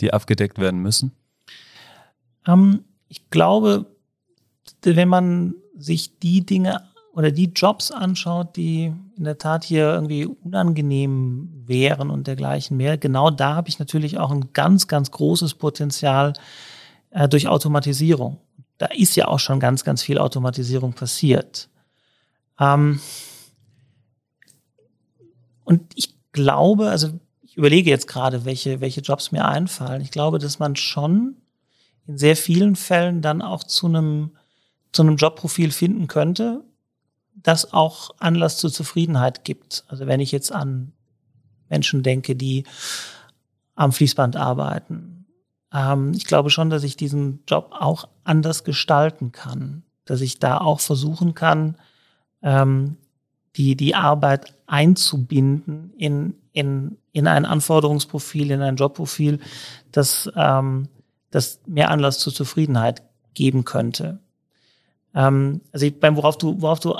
die abgedeckt werden müssen? Ähm, ich glaube, wenn man sich die Dinge oder die Jobs anschaut, die in der Tat hier irgendwie unangenehm wären und dergleichen mehr, genau da habe ich natürlich auch ein ganz, ganz großes Potenzial äh, durch Automatisierung. Da ist ja auch schon ganz, ganz viel Automatisierung passiert. Ähm und ich glaube, also ich überlege jetzt gerade, welche, welche Jobs mir einfallen. Ich glaube, dass man schon in sehr vielen Fällen dann auch zu einem, zu einem Jobprofil finden könnte, das auch Anlass zur Zufriedenheit gibt. Also wenn ich jetzt an Menschen denke, die am Fließband arbeiten. Ähm, ich glaube schon, dass ich diesen Job auch anders gestalten kann, dass ich da auch versuchen kann, ähm, die, die Arbeit einzubinden in, in, in ein Anforderungsprofil, in ein Jobprofil, das, ähm, das mehr Anlass zur Zufriedenheit geben könnte. Ähm, also ich, beim, worauf du, worauf du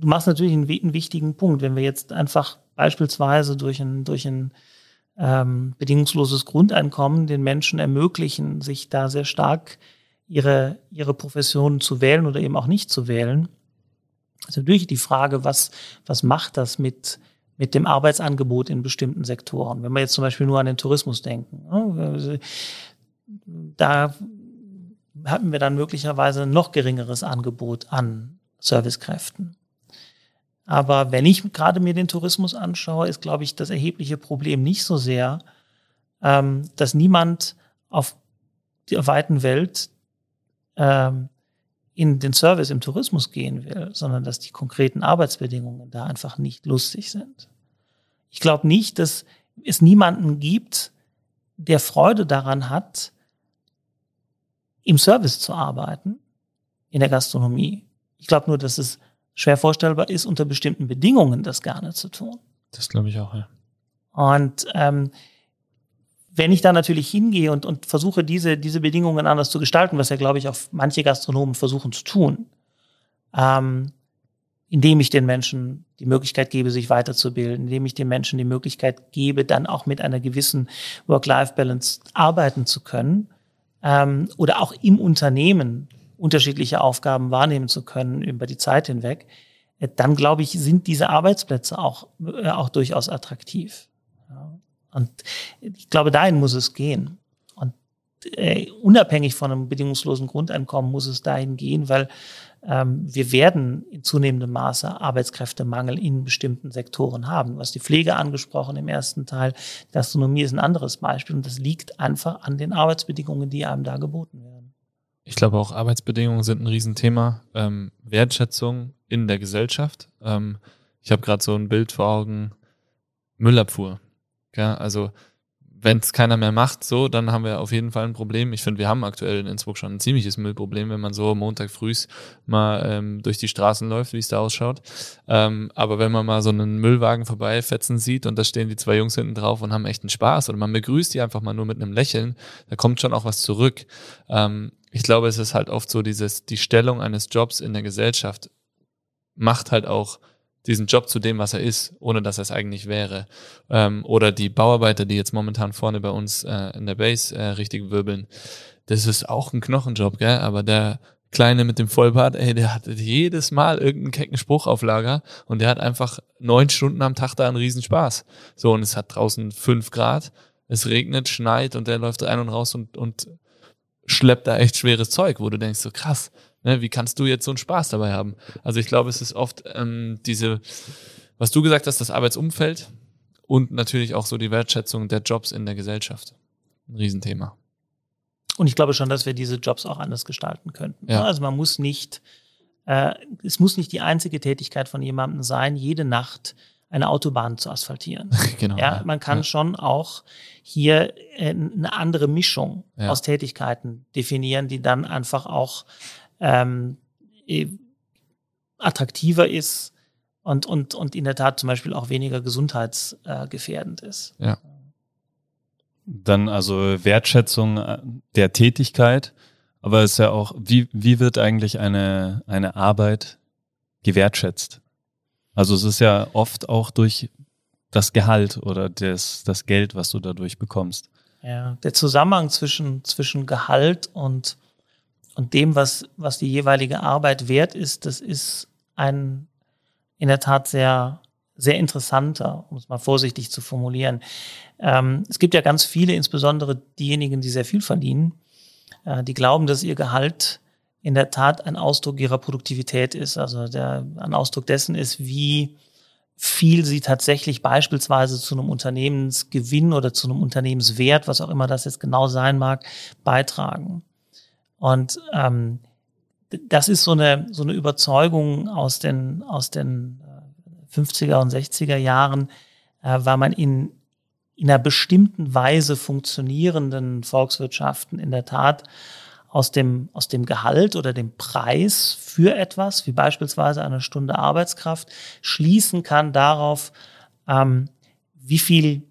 du machst natürlich einen, einen, wichtigen Punkt, wenn wir jetzt einfach beispielsweise durch ein, durch ein ähm, bedingungsloses Grundeinkommen den Menschen ermöglichen, sich da sehr stark ihre, ihre Profession zu wählen oder eben auch nicht zu wählen. Also natürlich die Frage, was, was macht das mit, mit dem Arbeitsangebot in bestimmten Sektoren? Wenn wir jetzt zum Beispiel nur an den Tourismus denken. Ne? Da hatten wir dann möglicherweise ein noch geringeres Angebot an Servicekräften. Aber wenn ich gerade mir den Tourismus anschaue, ist, glaube ich, das erhebliche Problem nicht so sehr, ähm, dass niemand auf der weiten Welt ähm, in den Service im Tourismus gehen will, sondern dass die konkreten Arbeitsbedingungen da einfach nicht lustig sind. Ich glaube nicht, dass es niemanden gibt, der Freude daran hat, im Service zu arbeiten, in der Gastronomie. Ich glaube nur, dass es schwer vorstellbar ist, unter bestimmten Bedingungen das gerne zu tun. Das glaube ich auch, ja. Und ähm, wenn ich da natürlich hingehe und, und versuche, diese, diese Bedingungen anders zu gestalten, was ja, glaube ich, auch manche Gastronomen versuchen zu tun, ähm, indem ich den Menschen die Möglichkeit gebe, sich weiterzubilden, indem ich den Menschen die Möglichkeit gebe, dann auch mit einer gewissen Work-Life-Balance arbeiten zu können ähm, oder auch im Unternehmen unterschiedliche Aufgaben wahrnehmen zu können über die Zeit hinweg, äh, dann glaube ich, sind diese Arbeitsplätze auch, äh, auch durchaus attraktiv. Und ich glaube, dahin muss es gehen. Und äh, unabhängig von einem bedingungslosen Grundeinkommen muss es dahin gehen, weil ähm, wir werden in zunehmendem Maße Arbeitskräftemangel in bestimmten Sektoren haben. Hast die Pflege angesprochen im ersten Teil. Gastronomie ist ein anderes Beispiel und das liegt einfach an den Arbeitsbedingungen, die einem da geboten werden. Ich glaube auch Arbeitsbedingungen sind ein Riesenthema. Ähm, Wertschätzung in der Gesellschaft. Ähm, ich habe gerade so ein Bild vor Augen, Müllabfuhr. Ja, also wenn es keiner mehr macht, so, dann haben wir auf jeden Fall ein Problem. Ich finde, wir haben aktuell in Innsbruck schon ein ziemliches Müllproblem, wenn man so Montag früh mal ähm, durch die Straßen läuft, wie es da ausschaut. Ähm, aber wenn man mal so einen Müllwagen vorbeifetzen sieht und da stehen die zwei Jungs hinten drauf und haben echt einen Spaß oder man begrüßt die einfach mal nur mit einem Lächeln, da kommt schon auch was zurück. Ähm, ich glaube, es ist halt oft so dieses, die Stellung eines Jobs in der Gesellschaft macht halt auch diesen Job zu dem, was er ist, ohne dass er es eigentlich wäre. Ähm, oder die Bauarbeiter, die jetzt momentan vorne bei uns äh, in der Base äh, richtig wirbeln. Das ist auch ein Knochenjob, gell? aber der Kleine mit dem Vollbart, ey, der hatte jedes Mal irgendeinen kecken Spruch auf Lager und der hat einfach neun Stunden am Tag da einen Riesenspaß. So, und es hat draußen fünf Grad, es regnet, schneit und der läuft rein und raus und, und schleppt da echt schweres Zeug, wo du denkst, so krass, ne, wie kannst du jetzt so einen Spaß dabei haben? Also ich glaube, es ist oft ähm, diese, was du gesagt hast, das Arbeitsumfeld und natürlich auch so die Wertschätzung der Jobs in der Gesellschaft. Ein Riesenthema. Und ich glaube schon, dass wir diese Jobs auch anders gestalten könnten. Ja. Also man muss nicht, äh, es muss nicht die einzige Tätigkeit von jemandem sein, jede Nacht eine Autobahn zu asphaltieren. genau. Ja, man kann ja. schon auch hier äh, eine andere Mischung Ja. aus Tätigkeiten definieren, die dann einfach auch ähm, attraktiver ist und, und, und in der Tat zum Beispiel auch weniger gesundheitsgefährdend ist. Ja. Dann also Wertschätzung äh, der Tätigkeit, aber es ist ja auch, wie, wie wird eigentlich eine, eine Arbeit gewertschätzt? Also es ist ja oft auch durch das Gehalt oder das, das Geld, was du dadurch bekommst. Ja, der Zusammenhang zwischen, zwischen Gehalt und, und dem, was, was die jeweilige Arbeit wert ist, das ist ein in der Tat sehr, sehr interessanter, um es mal vorsichtig zu formulieren. Ähm, es gibt ja ganz viele, insbesondere diejenigen, die sehr viel verdienen, äh, die glauben, dass ihr Gehalt in der Tat ein Ausdruck ihrer Produktivität ist. Also der, ein Ausdruck dessen ist, wie viel sie tatsächlich beispielsweise zu einem Unternehmensgewinn oder zu einem Unternehmenswert, was auch immer das jetzt genau sein mag, beitragen. Und ähm, das ist so eine, so eine Überzeugung aus den, aus den 50er und 60er Jahren, äh, weil man in, in einer bestimmten Weise funktionierenden Volkswirtschaften in der Tat aus dem, aus dem Gehalt oder dem Preis für etwas, wie beispielsweise eine Stunde Arbeitskraft, schließen kann darauf, ähm, wie viel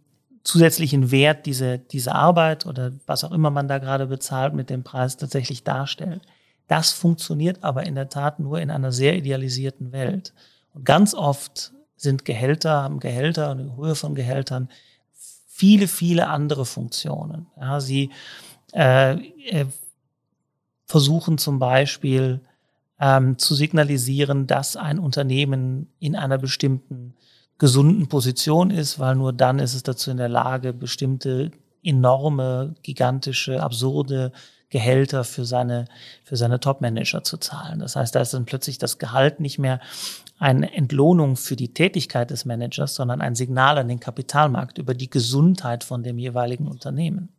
zusätzlichen Wert diese, diese Arbeit oder was auch immer man da gerade bezahlt mit dem Preis tatsächlich darstellt. Das funktioniert aber in der Tat nur in einer sehr idealisierten Welt. Und ganz oft sind Gehälter, haben Gehälter und die Höhe von Gehältern viele, viele andere Funktionen. Ja, sie äh, äh, versuchen zum Beispiel ähm, zu signalisieren, dass ein Unternehmen in einer bestimmten gesunden Position ist, weil nur dann ist es dazu in der Lage, bestimmte enorme, gigantische, absurde Gehälter für seine, für seine Top-Manager zu zahlen. Das heißt, da ist dann plötzlich das Gehalt nicht mehr eine Entlohnung für die Tätigkeit des Managers, sondern ein Signal an den Kapitalmarkt über die Gesundheit von dem jeweiligen Unternehmen.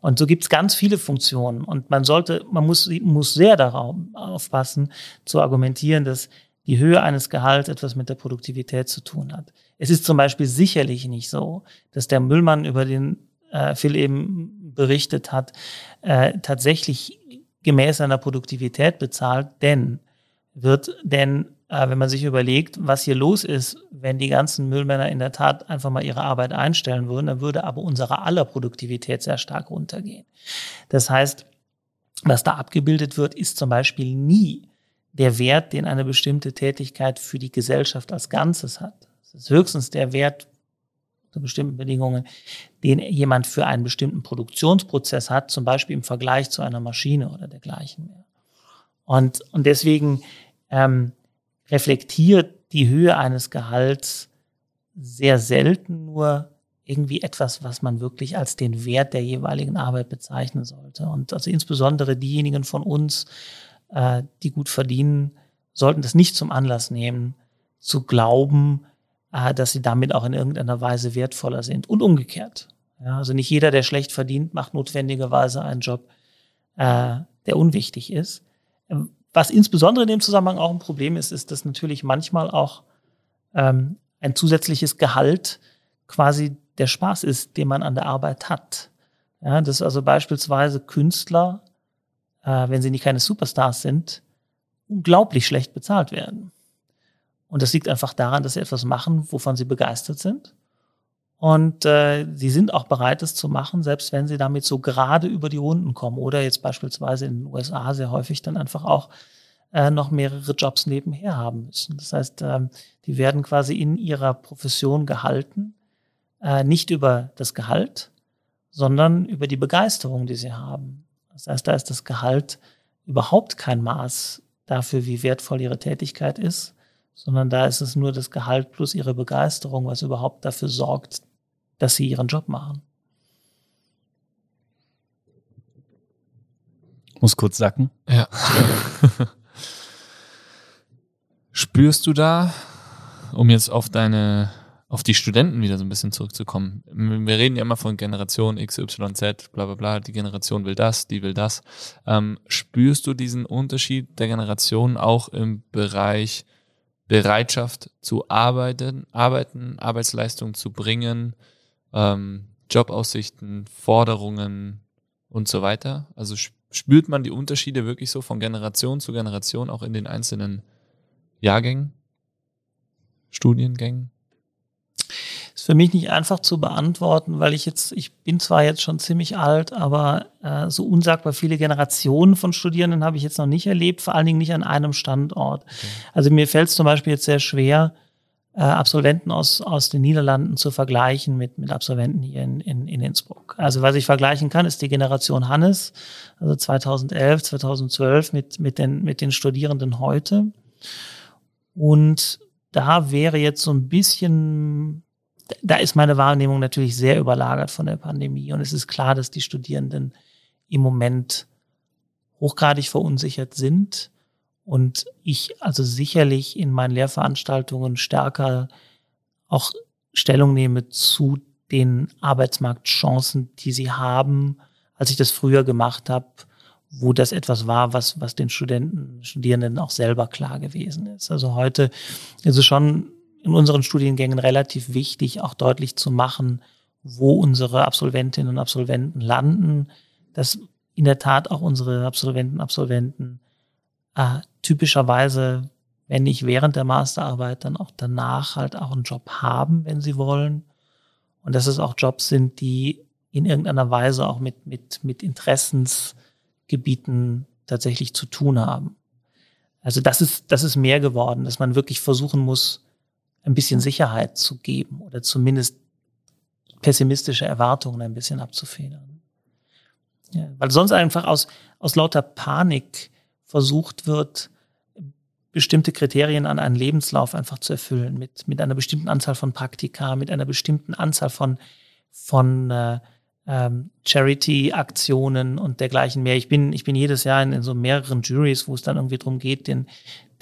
Und so gibt es ganz viele Funktionen. Und man sollte, man muss, muss sehr darauf aufpassen, zu argumentieren, dass die Höhe eines Gehalts etwas mit der Produktivität zu tun hat. Es ist zum Beispiel sicherlich nicht so, dass der Müllmann, über den äh, Phil eben berichtet hat, äh, tatsächlich gemäß seiner Produktivität bezahlt, denn wird, denn äh, wenn man sich überlegt, was hier los ist, wenn die ganzen Müllmänner in der Tat einfach mal ihre Arbeit einstellen würden, dann würde aber unsere aller Produktivität sehr stark runtergehen. Das heißt, was da abgebildet wird, ist zum Beispiel nie der Wert, den eine bestimmte Tätigkeit für die Gesellschaft als Ganzes hat. Es ist höchstens der Wert unter bestimmten Bedingungen, den jemand für einen bestimmten Produktionsprozess hat, zum Beispiel im Vergleich zu einer Maschine oder dergleichen mehr. Und, und deswegen ähm, reflektiert die Höhe eines Gehalts sehr selten nur irgendwie etwas, was man wirklich als den Wert der jeweiligen Arbeit bezeichnen sollte. Und also insbesondere diejenigen von uns, äh, die gut verdienen, sollten das nicht zum Anlass nehmen, zu glauben, äh, dass sie damit auch in irgendeiner Weise wertvoller sind. Und umgekehrt. Ja, also nicht jeder, der schlecht verdient, macht notwendigerweise einen Job, äh, der unwichtig ist. Was insbesondere in dem Zusammenhang auch ein Problem ist, ist, dass natürlich manchmal auch ähm, ein zusätzliches Gehalt quasi der Spaß ist, den man an der Arbeit hat. Ja, dass also beispielsweise Künstler, äh, wenn sie nicht keine Superstars sind, unglaublich schlecht bezahlt werden. Und das liegt einfach daran, dass sie etwas machen, wovon sie begeistert sind. Und äh, sie sind auch bereit, es zu machen, selbst wenn sie damit so gerade über die Runden kommen. Oder jetzt beispielsweise in den USA sehr häufig dann einfach auch äh, noch mehrere Jobs nebenher haben müssen. Das heißt, ähm, die werden quasi in ihrer Profession gehalten, äh, nicht über das Gehalt, sondern über die Begeisterung, die sie haben. Das heißt, da ist das Gehalt überhaupt kein Maß dafür, wie wertvoll ihre Tätigkeit ist, sondern da ist es nur das Gehalt plus ihre Begeisterung, was überhaupt dafür sorgt, dass sie ihren Job machen. Muss kurz sacken. Ja. Spürst du da, um jetzt auf deine, auf die Studenten wieder so ein bisschen zurückzukommen? Wir reden ja immer von Generation X, Y, Z, bla bla bla, die Generation will das, die will das. Ähm, spürst du diesen Unterschied der Generation auch im Bereich Bereitschaft zu arbeiten, arbeiten, Arbeitsleistung zu bringen, ähm, Jobaussichten, Forderungen und so weiter? Also spürt man die Unterschiede wirklich so von Generation zu Generation auch in den einzelnen Jahrgängen, Studiengängen? Ist für mich nicht einfach zu beantworten, weil ich jetzt, ich bin zwar jetzt schon ziemlich alt, aber äh, so unsagbar viele Generationen von Studierenden habe ich jetzt noch nicht erlebt, vor allen Dingen nicht an einem Standort. Okay. Also mir fällt es zum Beispiel jetzt sehr schwer, äh, Absolventen aus, aus den Niederlanden zu vergleichen mit, mit Absolventen hier in, in, in Innsbruck. Also was ich vergleichen kann, ist die Generation Hannes, also 2011, 2012 mit, mit, den, mit den Studierenden heute. Und da wäre jetzt so ein bisschen, da ist meine Wahrnehmung natürlich sehr überlagert von der Pandemie. Und es ist klar, dass die Studierenden im Moment hochgradig verunsichert sind. Und ich also sicherlich in meinen Lehrveranstaltungen stärker auch Stellung nehme zu den Arbeitsmarktchancen, die sie haben, als ich das früher gemacht habe wo das etwas war, was, was den Studenten, Studierenden auch selber klar gewesen ist. Also heute ist es schon in unseren Studiengängen relativ wichtig, auch deutlich zu machen, wo unsere Absolventinnen und Absolventen landen, dass in der Tat auch unsere Absolventen, Absolventen äh, typischerweise, wenn nicht während der Masterarbeit, dann auch danach halt auch einen Job haben, wenn sie wollen. Und dass es auch Jobs sind, die in irgendeiner Weise auch mit, mit, mit Interessens Gebieten tatsächlich zu tun haben. Also das ist, das ist mehr geworden, dass man wirklich versuchen muss, ein bisschen Sicherheit zu geben oder zumindest pessimistische Erwartungen ein bisschen abzufedern. Ja, weil sonst einfach aus, aus lauter Panik versucht wird, bestimmte Kriterien an einen Lebenslauf einfach zu erfüllen, mit, mit einer bestimmten Anzahl von Praktika, mit einer bestimmten Anzahl von, von äh, ähm, Charity-Aktionen und dergleichen mehr. Ich bin, ich bin jedes Jahr in, in so mehreren Juries, wo es dann irgendwie darum geht, den,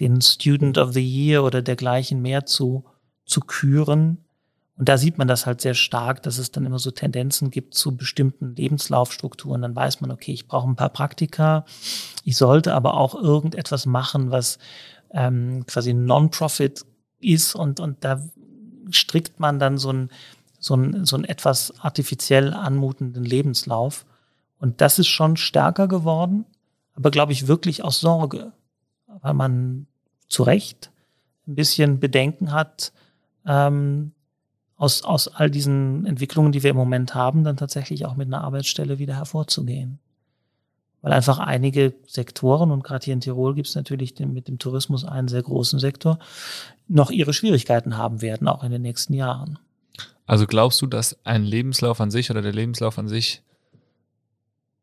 den Student of the Year oder dergleichen mehr zu, zu küren. Und da sieht man das halt sehr stark, dass es dann immer so Tendenzen gibt zu bestimmten Lebenslaufstrukturen. Dann weiß man, okay, ich brauche ein paar Praktika. Ich sollte aber auch irgendetwas machen, was ähm, quasi Non-Profit ist. Und, und da strickt man dann so ein, so einen, so einen etwas artifiziell anmutenden Lebenslauf. Und das ist schon stärker geworden, aber glaube ich wirklich aus Sorge, weil man zu Recht ein bisschen Bedenken hat, ähm, aus, aus all diesen Entwicklungen, die wir im Moment haben, dann tatsächlich auch mit einer Arbeitsstelle wieder hervorzugehen. Weil einfach einige Sektoren, und gerade hier in Tirol gibt es natürlich den, mit dem Tourismus einen sehr großen Sektor, noch ihre Schwierigkeiten haben werden, auch in den nächsten Jahren. Also glaubst du, dass ein Lebenslauf an sich oder der Lebenslauf an sich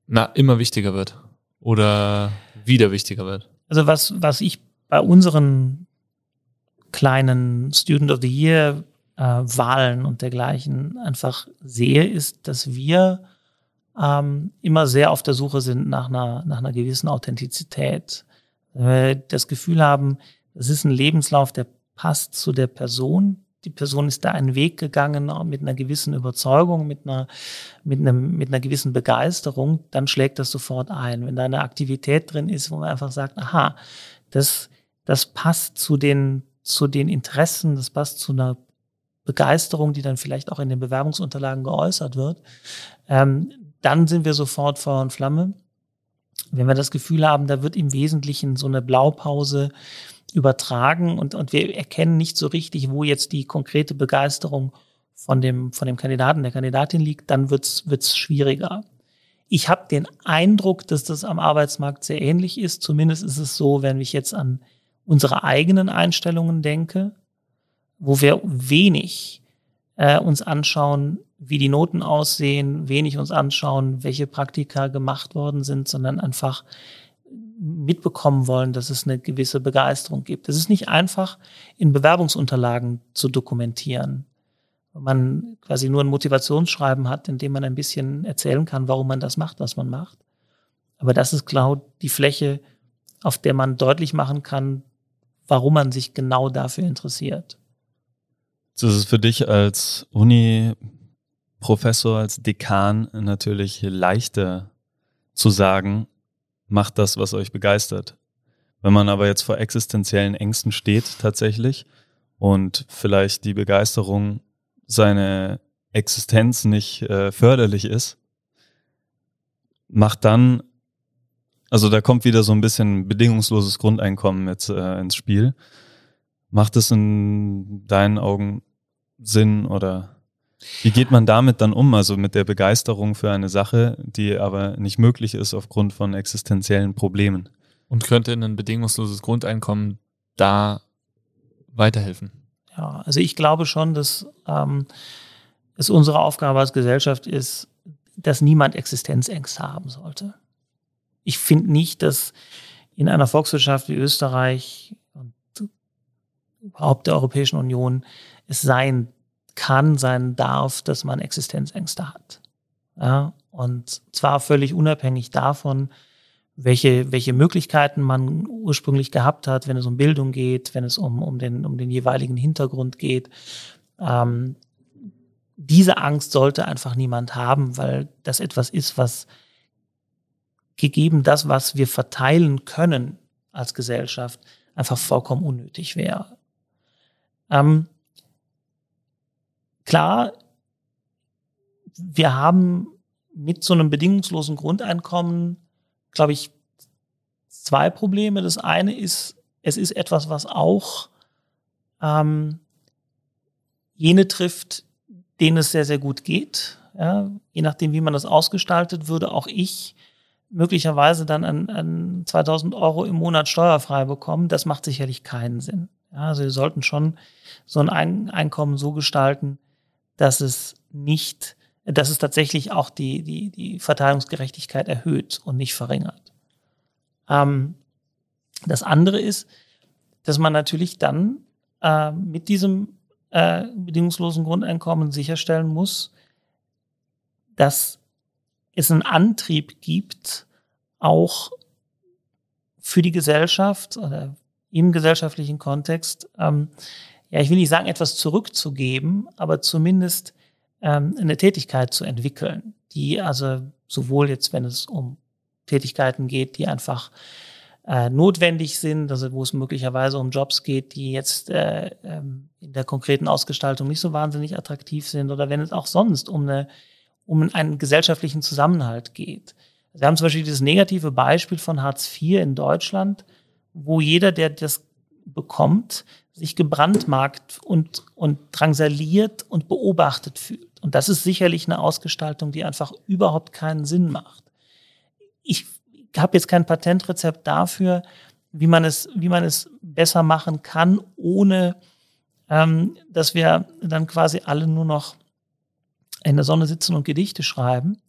na, immer wichtiger wird oder wieder wichtiger wird? Also was, was ich bei unseren kleinen Student of the Year äh, Wahlen und dergleichen einfach sehe, ist, dass wir ähm, immer sehr auf der Suche sind nach einer, nach einer gewissen Authentizität. Wenn wir das Gefühl haben, das ist ein Lebenslauf, der passt zu der Person, die Person ist da einen Weg gegangen mit einer gewissen Überzeugung, mit einer, mit einem, mit einer gewissen Begeisterung, dann schlägt das sofort ein. Wenn da eine Aktivität drin ist, wo man einfach sagt, aha, das, das passt zu den, zu den Interessen, das passt zu einer Begeisterung, die dann vielleicht auch in den Bewerbungsunterlagen geäußert wird, ähm, dann sind wir sofort Feuer und Flamme. Wenn wir das Gefühl haben, da wird im Wesentlichen so eine Blaupause übertragen und, und wir erkennen nicht so richtig, wo jetzt die konkrete Begeisterung von dem, von dem Kandidaten, der Kandidatin liegt, dann wird's wird's schwieriger. Ich habe den Eindruck, dass das am Arbeitsmarkt sehr ähnlich ist. Zumindest ist es so, wenn ich jetzt an unsere eigenen Einstellungen denke, wo wir wenig äh, uns anschauen, wie die Noten aussehen, wenig uns anschauen, welche Praktika gemacht worden sind, sondern einfach mitbekommen wollen, dass es eine gewisse Begeisterung gibt. Es ist nicht einfach, in Bewerbungsunterlagen zu dokumentieren. Wenn man quasi nur ein Motivationsschreiben hat, in dem man ein bisschen erzählen kann, warum man das macht, was man macht. Aber das ist genau die Fläche, auf der man deutlich machen kann, warum man sich genau dafür interessiert. Das ist für dich als Uni-Professor, als Dekan natürlich leichter zu sagen, macht das, was euch begeistert. Wenn man aber jetzt vor existenziellen Ängsten steht tatsächlich und vielleicht die Begeisterung seine Existenz nicht äh, förderlich ist, macht dann, also da kommt wieder so ein bisschen bedingungsloses Grundeinkommen jetzt äh, ins Spiel. Macht es in deinen Augen Sinn oder wie geht man damit dann um, also mit der Begeisterung für eine Sache, die aber nicht möglich ist aufgrund von existenziellen Problemen? Und könnte ein bedingungsloses Grundeinkommen da weiterhelfen? Ja, also ich glaube schon, dass ähm, es unsere Aufgabe als Gesellschaft ist, dass niemand Existenzängste haben sollte. Ich finde nicht, dass in einer Volkswirtschaft wie Österreich und überhaupt der Europäischen Union es sein kann, sein darf, dass man Existenzängste hat. Ja, und zwar völlig unabhängig davon, welche, welche Möglichkeiten man ursprünglich gehabt hat, wenn es um Bildung geht, wenn es um, um, den, um den jeweiligen Hintergrund geht. Ähm, diese Angst sollte einfach niemand haben, weil das etwas ist, was gegeben das, was wir verteilen können als Gesellschaft, einfach vollkommen unnötig wäre. Ähm, Klar, wir haben mit so einem bedingungslosen Grundeinkommen, glaube ich, zwei Probleme. Das eine ist, es ist etwas, was auch ähm, jene trifft, denen es sehr, sehr gut geht. Ja, je nachdem, wie man das ausgestaltet, würde auch ich möglicherweise dann an, an 2000 Euro im Monat steuerfrei bekommen. Das macht sicherlich keinen Sinn. Ja, also wir sollten schon so ein Einkommen so gestalten, dass es nicht, dass es tatsächlich auch die, die, die Verteilungsgerechtigkeit erhöht und nicht verringert. Ähm, das andere ist, dass man natürlich dann äh, mit diesem äh, bedingungslosen Grundeinkommen sicherstellen muss, dass es einen Antrieb gibt, auch für die Gesellschaft oder im gesellschaftlichen Kontext ähm, ja, ich will nicht sagen, etwas zurückzugeben, aber zumindest ähm, eine Tätigkeit zu entwickeln, die also sowohl jetzt, wenn es um Tätigkeiten geht, die einfach äh, notwendig sind, also wo es möglicherweise um Jobs geht, die jetzt äh, ähm, in der konkreten Ausgestaltung nicht so wahnsinnig attraktiv sind, oder wenn es auch sonst um, eine, um einen gesellschaftlichen Zusammenhalt geht. Wir haben zum Beispiel dieses negative Beispiel von Hartz IV in Deutschland, wo jeder, der das bekommt, sich gebrandmarkt und, und drangsaliert und beobachtet fühlt. Und das ist sicherlich eine Ausgestaltung, die einfach überhaupt keinen Sinn macht. Ich habe jetzt kein Patentrezept dafür, wie man es, wie man es besser machen kann, ohne ähm, dass wir dann quasi alle nur noch in der Sonne sitzen und Gedichte schreiben.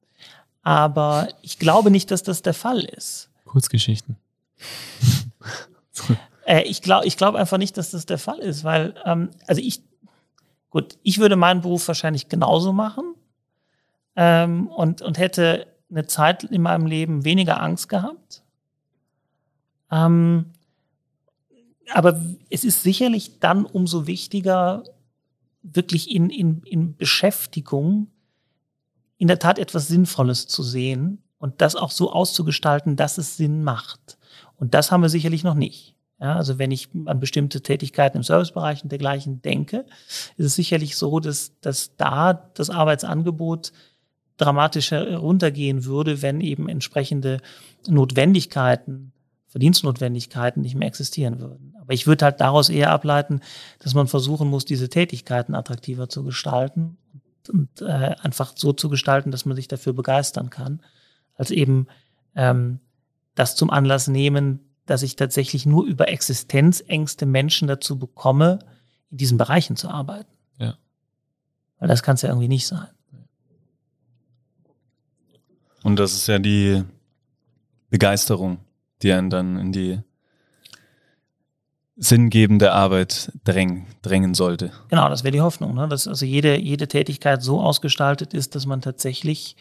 Aber ich glaube nicht, dass das der Fall ist. Kurzgeschichten. Äh, ich glaube ich glaub einfach nicht, dass das der Fall ist, weil, ähm, also ich, gut, ich würde meinen Beruf wahrscheinlich genauso machen ähm, und, und hätte eine Zeit in meinem Leben weniger Angst gehabt. Ähm, aber es ist sicherlich dann umso wichtiger, wirklich in, in, in Beschäftigung in der Tat etwas Sinnvolles zu sehen und das auch so auszugestalten, dass es Sinn macht. Und das haben wir sicherlich noch nicht. Ja, also wenn ich an bestimmte Tätigkeiten im Servicebereich und dergleichen denke, ist es sicherlich so, dass, dass da das Arbeitsangebot dramatisch heruntergehen würde, wenn eben entsprechende Notwendigkeiten, Verdienstnotwendigkeiten nicht mehr existieren würden. Aber ich würde halt daraus eher ableiten, dass man versuchen muss, diese Tätigkeiten attraktiver zu gestalten und, äh, einfach so zu gestalten, dass man sich dafür begeistern kann, als eben ähm, das zum Anlass nehmen, dass ich tatsächlich nur über Existenzängste Menschen dazu bekomme, in diesen Bereichen zu arbeiten. Ja. Weil das kann es ja irgendwie nicht sein. Und das ist ja die Begeisterung die einen dann in die sinngebende Arbeit dräng, drängen sollte. Genau, das wäre die Hoffnung, ne? dass also jede, jede Tätigkeit so ausgestaltet ist, dass man tatsächlich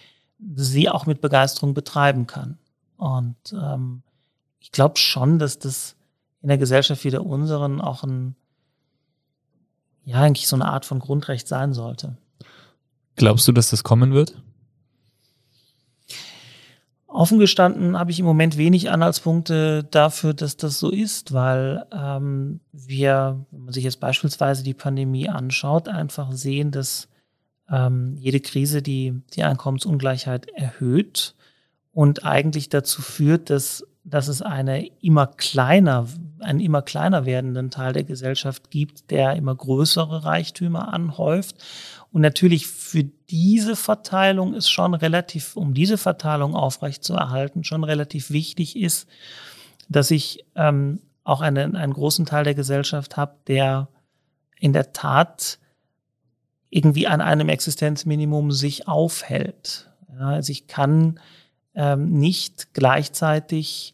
sie auch mit Begeisterung betreiben kann. Und ähm, ich glaube schon, dass das in der Gesellschaft wie der unseren auch ein, ja, eigentlich so eine Art von Grundrecht sein sollte. Glaubst du, dass das kommen wird? Offen gestanden habe ich im Moment wenig Anhaltspunkte dafür, dass das so ist, weil ähm, wir, wenn man sich jetzt beispielsweise die Pandemie anschaut, einfach sehen, dass ähm, jede Krise die, die Einkommensungleichheit erhöht und eigentlich dazu führt, dass, dass es eine immer kleiner, einen immer kleiner werdenden Teil der Gesellschaft gibt, der immer größere Reichtümer anhäuft. Und natürlich für diese Verteilung ist schon relativ, um diese Verteilung aufrechtzuerhalten, schon relativ wichtig ist, dass ich ähm, auch einen, einen großen Teil der Gesellschaft habe, der in der Tat irgendwie an einem Existenzminimum sich aufhält. Ja, also ich kann ähm, nicht gleichzeitig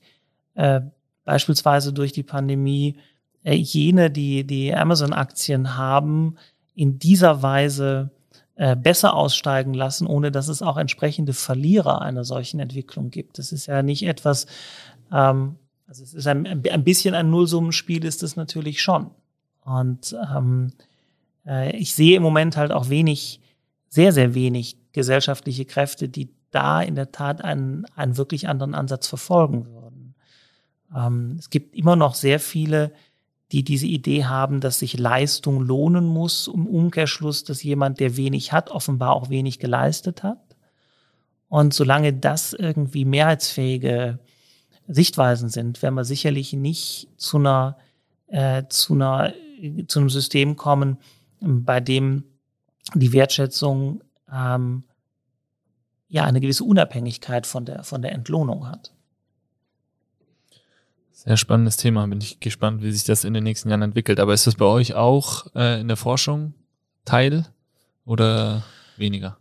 äh, beispielsweise durch die Pandemie äh, jene, die die Amazon-Aktien haben, in dieser Weise äh, besser aussteigen lassen, ohne dass es auch entsprechende Verlierer einer solchen Entwicklung gibt. Das ist ja nicht etwas, ähm, also es ist ein, ein bisschen ein Nullsummenspiel, ist es natürlich schon. Und ähm, äh, ich sehe im Moment halt auch wenig, sehr, sehr wenig gesellschaftliche Kräfte, die da in der Tat einen, einen wirklich anderen Ansatz verfolgen würden. Ähm, es gibt immer noch sehr viele, die diese Idee haben, dass sich Leistung lohnen muss, im Umkehrschluss, dass jemand, der wenig hat, offenbar auch wenig geleistet hat. Und solange das irgendwie mehrheitsfähige Sichtweisen sind, werden wir sicherlich nicht zu einer, äh, zu einer, zu einem System kommen, bei dem die Wertschätzung ähm, ja eine gewisse Unabhängigkeit von der, von der Entlohnung hat. Sehr spannendes Thema. Bin ich gespannt, wie sich das in den nächsten Jahren entwickelt. Aber ist das bei euch auch äh, in der Forschung Teil oder weniger?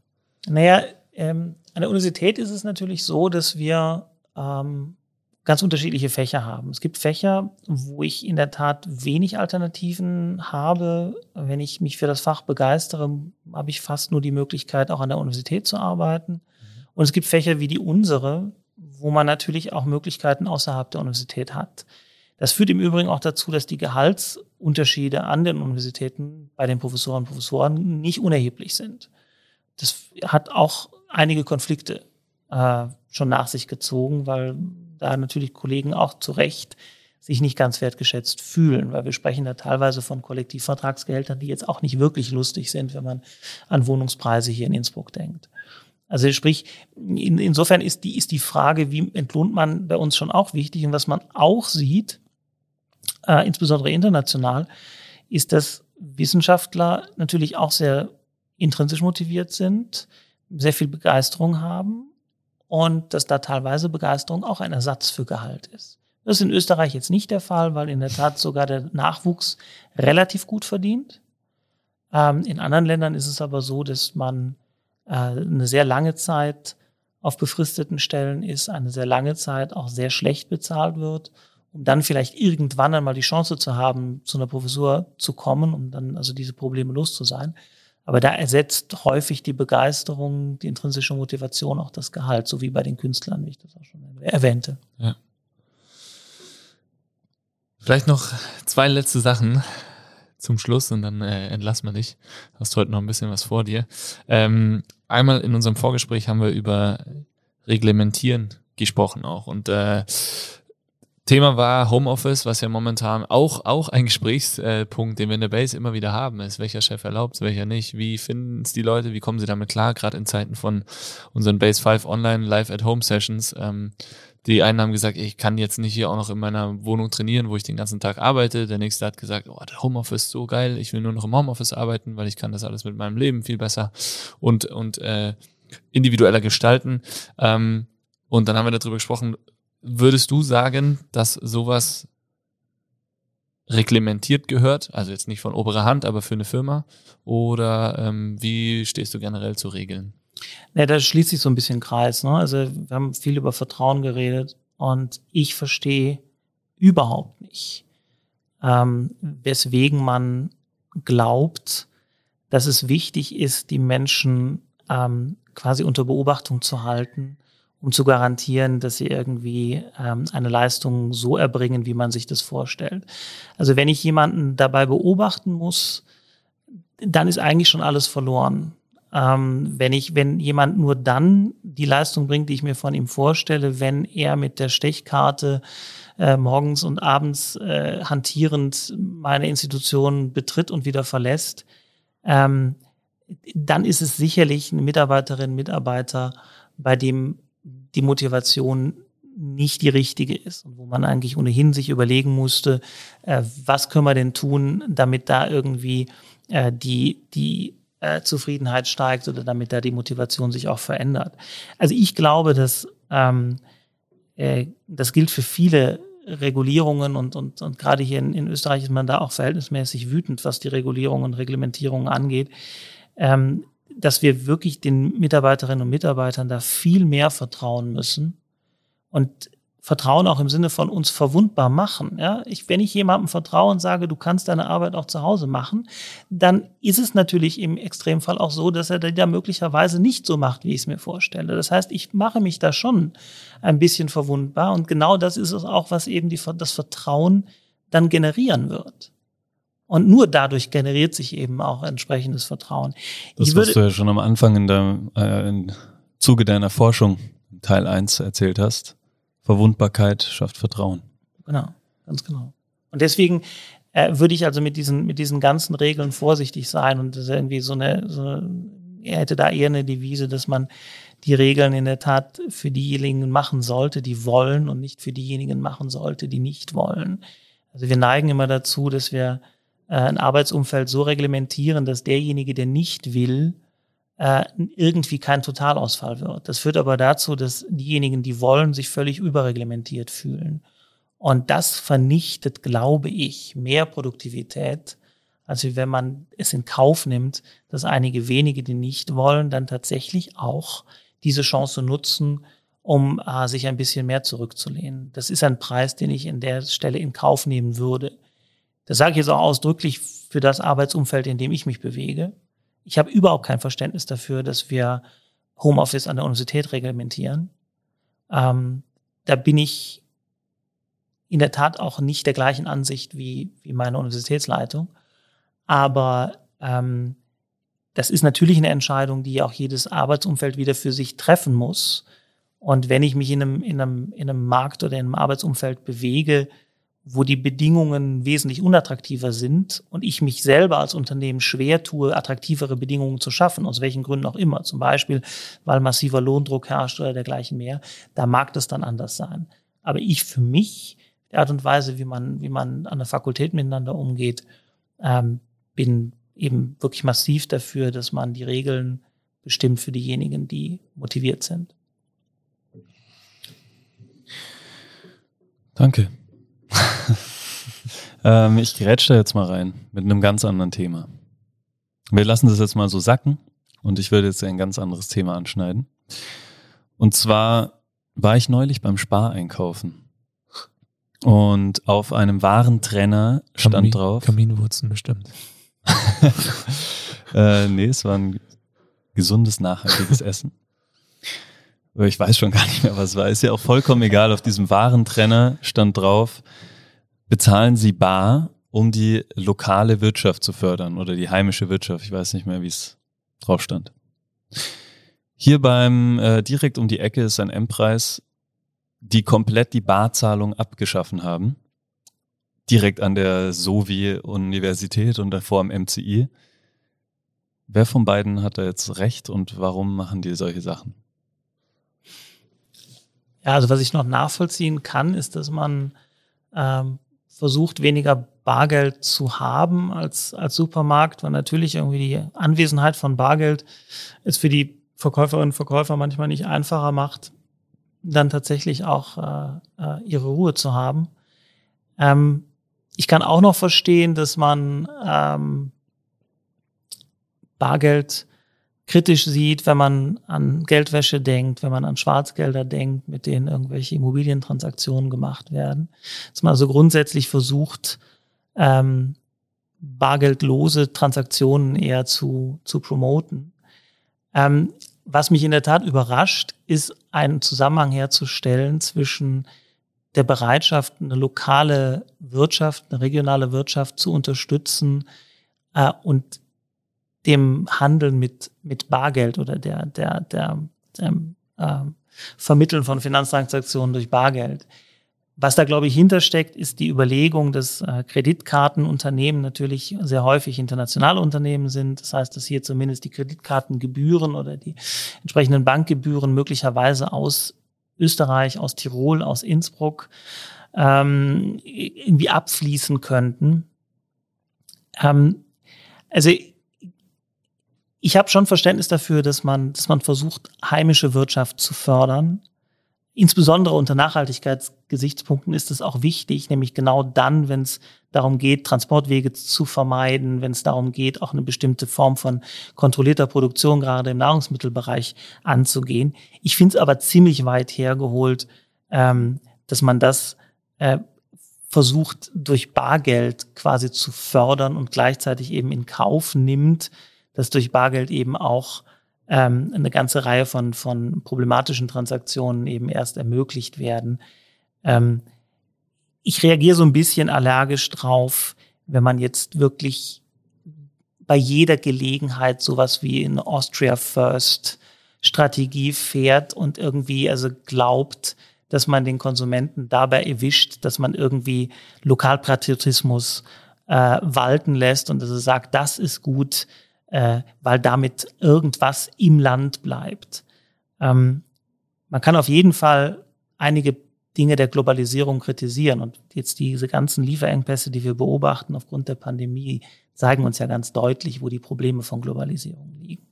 Naja, ähm, an der Universität ist es natürlich so, dass wir ähm, ganz unterschiedliche Fächer haben. Es gibt Fächer, wo ich in der Tat wenig Alternativen habe. Wenn ich mich für das Fach begeistere, habe ich fast nur die Möglichkeit, auch an der Universität zu arbeiten. Und es gibt Fächer wie die unsere, wo man natürlich auch Möglichkeiten außerhalb der Universität hat. Das führt im Übrigen auch dazu, dass die Gehaltsunterschiede an den Universitäten bei den Professoren und Professoren nicht unerheblich sind. Das hat auch einige Konflikte äh, schon nach sich gezogen, weil da natürlich Kollegen auch zu Recht sich nicht ganz wertgeschätzt fühlen, weil wir sprechen da teilweise von Kollektivvertragsgehältern, die jetzt auch nicht wirklich lustig sind, wenn man an Wohnungspreise hier in Innsbruck denkt. Also sprich, in, insofern ist die, ist die Frage, wie entlohnt man bei uns schon auch wichtig. Und was man auch sieht, äh, insbesondere international, ist, dass Wissenschaftler natürlich auch sehr intrinsisch motiviert sind, sehr viel Begeisterung haben und dass da teilweise Begeisterung auch ein Ersatz für Gehalt ist. Das ist in Österreich jetzt nicht der Fall, weil in der Tat sogar der Nachwuchs relativ gut verdient. Ähm, in anderen Ländern ist es aber so, dass man eine sehr lange Zeit auf befristeten Stellen ist, eine sehr lange Zeit auch sehr schlecht bezahlt wird, um dann vielleicht irgendwann einmal die Chance zu haben, zu einer Professur zu kommen, um dann also diese Probleme los zu sein. Aber da ersetzt häufig die Begeisterung, die intrinsische Motivation auch das Gehalt, so wie bei den Künstlern, wie ich das auch schon erwähnte. Ja. Vielleicht noch zwei letzte Sachen zum Schluss und dann äh, entlassen wir dich. Hast heute noch ein bisschen was vor dir. Ähm, einmal in unserem Vorgespräch haben wir über Reglementieren gesprochen auch und äh, Thema war Homeoffice, was ja momentan auch, auch ein Gesprächspunkt, den wir in der Base immer wieder haben, ist, welcher Chef erlaubt welcher nicht. Wie finden es die Leute? Wie kommen sie damit klar? Gerade in Zeiten von unseren Base 5 Online Live at Home Sessions. Ähm, die einen haben gesagt, ich kann jetzt nicht hier auch noch in meiner Wohnung trainieren, wo ich den ganzen Tag arbeite. Der nächste hat gesagt, oh, der Homeoffice ist so geil, ich will nur noch im Homeoffice arbeiten, weil ich kann das alles mit meinem Leben viel besser und, und äh, individueller gestalten. Ähm, und dann haben wir darüber gesprochen, Würdest du sagen, dass sowas reglementiert gehört? Also jetzt nicht von oberer Hand, aber für eine Firma? Oder ähm, wie stehst du generell zu Regeln? Ja, da schließt sich so ein bisschen Kreis. Ne? Also wir haben viel über Vertrauen geredet Und ich verstehe überhaupt nicht, ähm, weswegen man glaubt, dass es wichtig ist, die Menschen ähm, quasi unter Beobachtung zu halten, um zu garantieren, dass sie irgendwie ähm, eine Leistung so erbringen, wie man sich das vorstellt. Also wenn ich jemanden dabei beobachten muss, dann ist eigentlich schon alles verloren. Ähm, wenn ich, wenn jemand nur dann die Leistung bringt, die ich mir von ihm vorstelle, wenn er mit der Stechkarte äh, morgens und abends äh, hantierend meine Institution betritt und wieder verlässt, ähm, dann ist es sicherlich eine Mitarbeiterin, Mitarbeiter, bei dem die Motivation nicht die richtige ist und wo man eigentlich ohnehin sich überlegen musste, äh, was können wir denn tun, damit da irgendwie äh, die, die äh, Zufriedenheit steigt oder damit da die Motivation sich auch verändert. Also ich glaube, dass ähm, äh, das gilt für viele Regulierungen und, und, und gerade hier in, in Österreich ist man da auch verhältnismäßig wütend, was die Regulierungen und Reglementierungen angeht, ähm, dass wir wirklich den Mitarbeiterinnen und Mitarbeitern da viel mehr vertrauen müssen und Vertrauen auch im Sinne von uns verwundbar machen. Ja? Ich, wenn ich jemandem vertraue und sage, du kannst deine Arbeit auch zu Hause machen, dann ist es natürlich im Extremfall auch so, dass er die da möglicherweise nicht so macht, wie ich es mir vorstelle. Das heißt, ich mache mich da schon ein bisschen verwundbar und genau das ist es auch, was eben die, das Vertrauen dann generieren wird. Und nur dadurch generiert sich eben auch entsprechendes Vertrauen. Das, ich was du ja schon am Anfang in der, äh, im Zuge deiner Forschung, Teil 1, erzählt hast Verwundbarkeit schafft Vertrauen. Genau, ganz genau. Und deswegen äh, würde ich also mit diesen, mit diesen ganzen Regeln vorsichtig sein und das irgendwie so eine, so eine, er hätte da eher eine Devise, dass man die Regeln in der Tat für diejenigen machen sollte, die wollen und nicht für diejenigen machen sollte, die nicht wollen. Also wir neigen immer dazu, dass wir äh, ein Arbeitsumfeld so reglementieren, dass derjenige, der nicht will, äh, irgendwie kein Totalausfall wird. Das führt aber dazu, dass diejenigen, die wollen, sich völlig überreglementiert fühlen. Und das vernichtet, glaube ich, mehr Produktivität, als wenn man es in Kauf nimmt, dass einige wenige, die nicht wollen, dann tatsächlich auch diese Chance nutzen, um äh, sich ein bisschen mehr zurückzulehnen. Das ist ein Preis, den ich in der Stelle in Kauf nehmen würde. Das sage ich jetzt auch ausdrücklich für das Arbeitsumfeld, in dem ich mich bewege. Ich habe überhaupt kein Verständnis dafür, dass wir Homeoffice an der Universität reglementieren. Ähm, da bin ich in der Tat auch nicht der gleichen Ansicht wie, wie meine Universitätsleitung. Aber ähm, das ist natürlich eine Entscheidung, die auch jedes Arbeitsumfeld wieder für sich treffen muss. Und wenn ich mich in einem, in einem, in einem Markt oder in einem Arbeitsumfeld bewege, wo die Bedingungen wesentlich unattraktiver sind und ich mich selber als Unternehmen schwer tue, attraktivere Bedingungen zu schaffen, aus welchen Gründen auch immer, zum Beispiel, weil massiver Lohndruck herrscht oder dergleichen mehr, da mag das dann anders sein. Aber ich für mich, die Art und Weise, wie man, wie man an der Fakultät miteinander umgeht, ähm, bin eben wirklich massiv dafür, dass man die Regeln bestimmt für diejenigen, die motiviert sind. Danke. ähm, ich grätsch da jetzt mal rein mit einem ganz anderen Thema. Wir lassen das jetzt mal so sacken und ich würde jetzt ein ganz anderes Thema anschneiden. Und zwar war ich neulich beim Spar einkaufen. Und auf einem Warentrenner stand Kamin, drauf. Kaminwurzen bestimmt. äh, nee, es war ein gesundes, nachhaltiges Essen. Ich weiß schon gar nicht mehr, was war. Ist ja auch vollkommen egal. Auf diesem Warentrenner stand drauf, bezahlen Sie bar, um die lokale Wirtschaft zu fördern oder die heimische Wirtschaft. Ich weiß nicht mehr, wie es drauf stand. Hier beim äh, direkt um die Ecke ist ein M-Preis, die komplett die Barzahlung abgeschaffen haben. Direkt an der SOVI-Universität und davor am MCI. Wer von beiden hat da jetzt recht und warum machen die solche Sachen? Ja, also was ich noch nachvollziehen kann, ist, dass man ähm, versucht, weniger Bargeld zu haben als, als Supermarkt, weil natürlich irgendwie die Anwesenheit von Bargeld es für die Verkäuferinnen und Verkäufer manchmal nicht einfacher macht, dann tatsächlich auch äh, äh, ihre Ruhe zu haben. Ähm, ich kann auch noch verstehen, dass man ähm, Bargeld kritisch sieht, wenn man an Geldwäsche denkt, wenn man an Schwarzgelder denkt, mit denen irgendwelche Immobilientransaktionen gemacht werden. Dass man also grundsätzlich versucht, ähm, bargeldlose Transaktionen eher zu, zu promoten. Ähm, was mich in der Tat überrascht, ist einen Zusammenhang herzustellen zwischen der Bereitschaft, eine lokale Wirtschaft, eine regionale Wirtschaft zu unterstützen äh, und dem Handeln mit, mit Bargeld oder der, der, der, der äh, Vermitteln von Finanztransaktionen durch Bargeld. Was da, glaube ich, hintersteckt, ist die Überlegung, dass äh, Kreditkartenunternehmen natürlich sehr häufig internationale Unternehmen sind. Das heißt, dass hier zumindest die Kreditkartengebühren oder die entsprechenden Bankgebühren möglicherweise aus Österreich, aus Tirol, aus Innsbruck ähm, irgendwie abfließen könnten. Ähm, also ich habe schon Verständnis dafür, dass man, dass man versucht, heimische Wirtschaft zu fördern. Insbesondere unter Nachhaltigkeitsgesichtspunkten ist es auch wichtig, nämlich genau dann, wenn es darum geht, Transportwege zu vermeiden, wenn es darum geht, auch eine bestimmte Form von kontrollierter Produktion gerade im Nahrungsmittelbereich anzugehen. Ich finde es aber ziemlich weit hergeholt, ähm, dass man das äh, versucht, durch Bargeld quasi zu fördern und gleichzeitig eben in Kauf nimmt, dass durch Bargeld eben auch ähm, eine ganze Reihe von, von problematischen Transaktionen eben erst ermöglicht werden. Ähm, ich reagiere so ein bisschen allergisch drauf, wenn man jetzt wirklich bei jeder Gelegenheit sowas wie in Austria First Strategie fährt und irgendwie also glaubt, dass man den Konsumenten dabei erwischt, dass man irgendwie Lokalpatriotismus äh, walten lässt und er sagt, das ist gut, äh, weil damit irgendwas im Land bleibt. Ähm, man kann auf jeden Fall einige Dinge der Globalisierung kritisieren und jetzt diese ganzen Lieferengpässe, die wir beobachten aufgrund der Pandemie, zeigen uns ja ganz deutlich, wo die Probleme von Globalisierung liegen.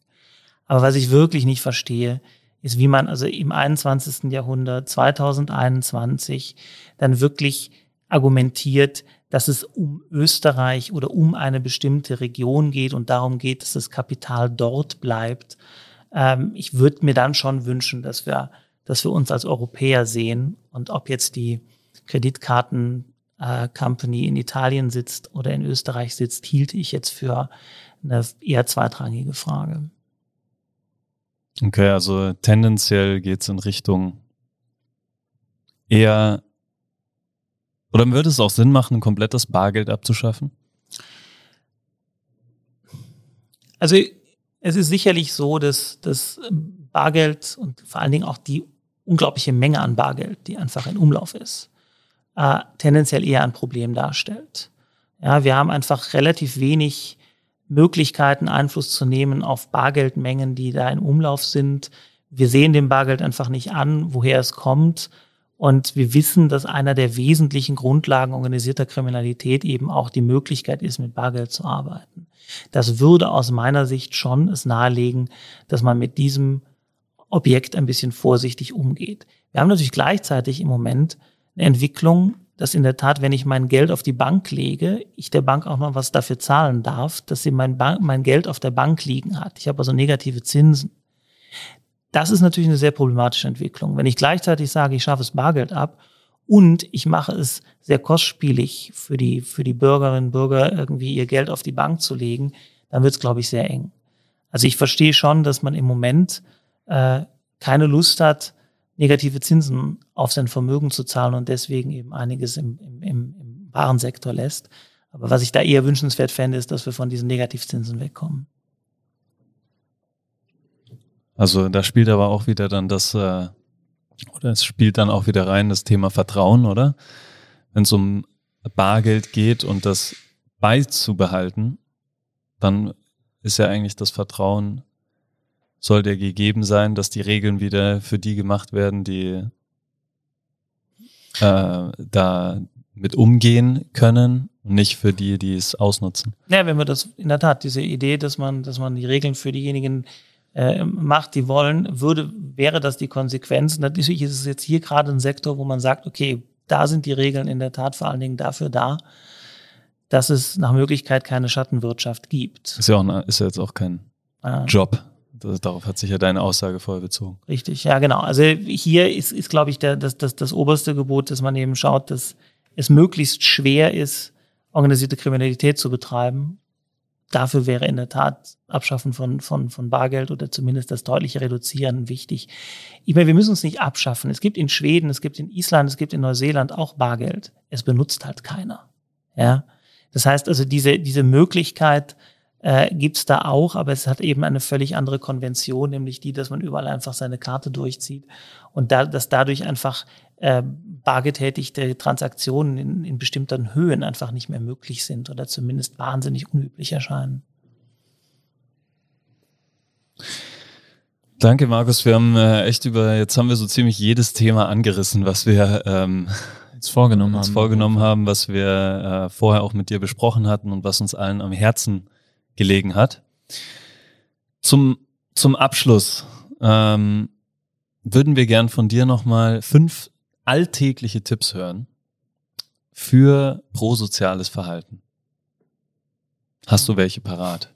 Aber was ich wirklich nicht verstehe, ist, wie man also im 21. Jahrhundert, 2021, dann wirklich argumentiert, dass es um Österreich oder um eine bestimmte Region geht und darum geht, dass das Kapital dort bleibt. Ähm, ich würde mir dann schon wünschen, dass wir, dass wir uns als Europäer sehen und ob jetzt die Kreditkarten äh, in Italien sitzt oder in Österreich sitzt, hielt ich jetzt für eine eher zweitrangige Frage. Okay, also tendenziell geht es in Richtung eher oder würde es auch Sinn machen, ein komplettes Bargeld abzuschaffen? Also es ist sicherlich so, dass das Bargeld und vor allen Dingen auch die unglaubliche Menge an Bargeld, die einfach in Umlauf ist, äh, tendenziell eher ein Problem darstellt. Ja, wir haben einfach relativ wenig Möglichkeiten, Einfluss zu nehmen auf Bargeldmengen, die da in Umlauf sind. Wir sehen dem Bargeld einfach nicht an, woher es kommt. Und wir wissen, dass einer der wesentlichen Grundlagen organisierter Kriminalität eben auch die Möglichkeit ist, mit Bargeld zu arbeiten. Das würde aus meiner Sicht schon es nahelegen, dass man mit diesem Objekt ein bisschen vorsichtig umgeht. Wir haben natürlich gleichzeitig im Moment eine Entwicklung, dass in der Tat, wenn ich mein Geld auf die Bank lege, ich der Bank auch noch was dafür zahlen darf, dass sie mein, Bank, mein Geld auf der Bank liegen hat. Ich habe also negative Zinsen. Das ist natürlich eine sehr problematische Entwicklung. Wenn ich gleichzeitig sage, ich schaffe es Bargeld ab und ich mache es sehr kostspielig für die, für die Bürgerinnen und Bürger, irgendwie ihr Geld auf die Bank zu legen, dann wird es, glaube ich, sehr eng. Also ich verstehe schon, dass man im Moment äh, keine Lust hat, negative Zinsen auf sein Vermögen zu zahlen und deswegen eben einiges im, im, im, im Warensektor lässt. Aber was ich da eher wünschenswert fände, ist, dass wir von diesen Negativzinsen wegkommen. Also da spielt aber auch wieder dann das, äh, oder es spielt dann auch wieder rein das Thema Vertrauen, oder? Wenn es um Bargeld geht und das beizubehalten, dann ist ja eigentlich das Vertrauen, soll der gegeben sein, dass die Regeln wieder für die gemacht werden, die äh, da mit umgehen können und nicht für die, die es ausnutzen. Ja, wenn wir das in der Tat, diese Idee, dass man, dass man die Regeln für diejenigen äh, macht, die wollen, würde, wäre das die Konsequenz. Natürlich ist es jetzt hier gerade ein Sektor, wo man sagt, okay, da sind die Regeln in der Tat vor allen Dingen dafür da, dass es nach Möglichkeit keine Schattenwirtschaft gibt. Ist ja auch, ist ja jetzt auch kein ah. Job Das, darauf hat sich ja deine Aussage voll bezogen. Richtig, ja, genau. Also hier ist, ist glaube ich, der, das, das, das oberste Gebot, dass man eben schaut, dass es möglichst schwer ist, organisierte Kriminalität zu betreiben. Dafür wäre in der Tat Abschaffen von, von, von Bargeld oder zumindest das deutliche Reduzieren wichtig. Ich meine, wir müssen es nicht abschaffen. Es gibt in Schweden, es gibt in Island, es gibt in Neuseeland auch Bargeld. Es benutzt halt keiner. Ja. Das heißt also, diese, diese Möglichkeit, äh, gibt da auch, aber es hat eben eine völlig andere Konvention, nämlich die, dass man überall einfach seine Karte durchzieht und da, dass dadurch einfach äh, bargetätigte Transaktionen in, in bestimmten Höhen einfach nicht mehr möglich sind oder zumindest wahnsinnig unüblich erscheinen. Danke, Markus. Wir haben äh, echt über, jetzt haben wir so ziemlich jedes Thema angerissen, was wir ähm, uns vorgenommen uns haben. vorgenommen haben, was wir äh, vorher auch mit dir besprochen hatten und was uns allen am Herzen gelegen hat. Zum, zum Abschluss ähm, würden wir gern von dir nochmal fünf alltägliche Tipps hören für prosoziales Verhalten. Hast du welche parat?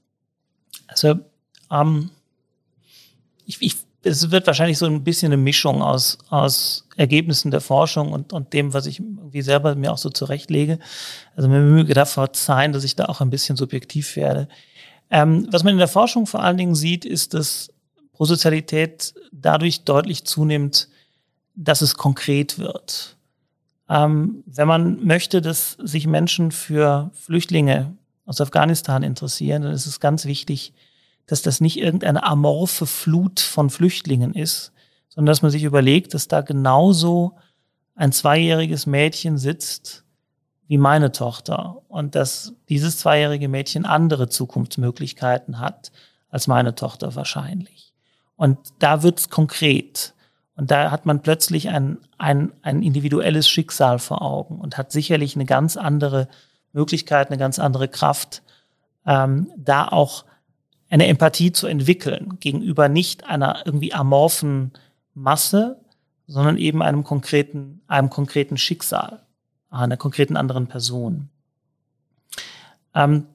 Also, ähm, ich, ich, es wird wahrscheinlich so ein bisschen eine Mischung aus, aus Ergebnissen der Forschung und, und dem, was ich irgendwie selber mir auch so zurechtlege. Also mir möge da verzeihen, dass ich da auch ein bisschen subjektiv werde. Ähm, was man in der Forschung vor allen Dingen sieht, ist, dass Prosozialität dadurch deutlich zunimmt, dass es konkret wird. Ähm, wenn man möchte, dass sich Menschen für Flüchtlinge aus Afghanistan interessieren, dann ist es ganz wichtig, dass das nicht irgendeine amorphe Flut von Flüchtlingen ist, sondern dass man sich überlegt, dass da genauso ein zweijähriges Mädchen sitzt wie meine Tochter und dass dieses zweijährige Mädchen andere Zukunftsmöglichkeiten hat als meine Tochter wahrscheinlich. Und da wird's konkret. Und da hat man plötzlich ein, ein, ein individuelles Schicksal vor Augen und hat sicherlich eine ganz andere Möglichkeit, eine ganz andere Kraft, ähm, da auch eine Empathie zu entwickeln gegenüber nicht einer irgendwie amorphen Masse, sondern eben einem konkreten, einem konkreten Schicksal, einer konkreten anderen Person. Ähm,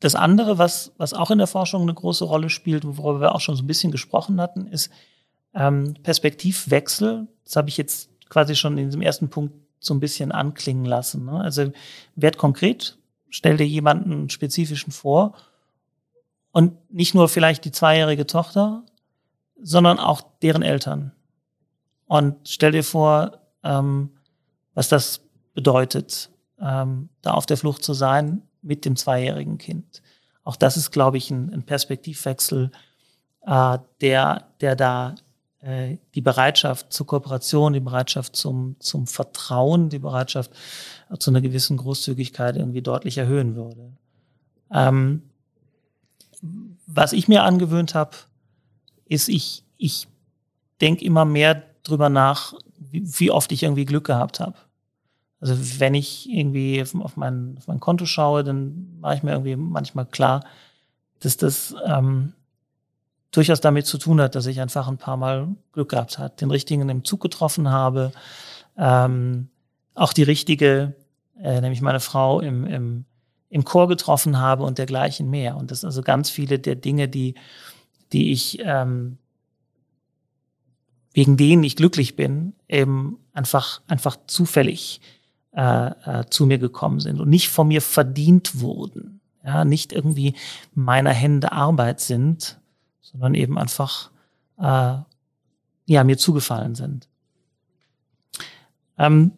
das andere, was, was auch in der Forschung eine große Rolle spielt, worüber wir auch schon so ein bisschen gesprochen hatten, ist ähm, Perspektivwechsel. Das habe ich jetzt quasi schon in diesem ersten Punkt so ein bisschen anklingen lassen. Ne? Also werd konkret, stell dir jemanden spezifischen vor und nicht nur vielleicht die zweijährige Tochter, sondern auch deren Eltern. Und stell dir vor, ähm, was das bedeutet, ähm, da auf der Flucht zu sein mit dem zweijährigen Kind. Auch das ist, glaube ich, ein, ein Perspektivwechsel, äh, der, der da äh, die Bereitschaft zur Kooperation, die Bereitschaft zum, zum Vertrauen, die Bereitschaft zu einer gewissen Großzügigkeit irgendwie deutlich erhöhen würde. Ähm, was ich mir angewöhnt habe, ist, ich, ich denke immer mehr drüber nach, wie, wie oft ich irgendwie Glück gehabt habe. Also wenn ich irgendwie auf mein, auf mein Konto schaue, dann mache ich mir irgendwie manchmal klar, dass das ähm, durchaus damit zu tun hat, dass ich einfach ein paar Mal Glück gehabt habe, den richtigen im Zug getroffen habe, ähm, auch die richtige, äh, nämlich meine Frau im, im, im Chor getroffen habe und dergleichen mehr. Und das sind also ganz viele der Dinge, die, die ich ähm, wegen denen ich glücklich bin, eben einfach, einfach zufällig äh, äh, zu mir gekommen sind und nicht von mir verdient wurden. Ja, nicht irgendwie meiner Hände Arbeit sind, sondern eben einfach äh, ja, mir zugefallen sind. Ähm,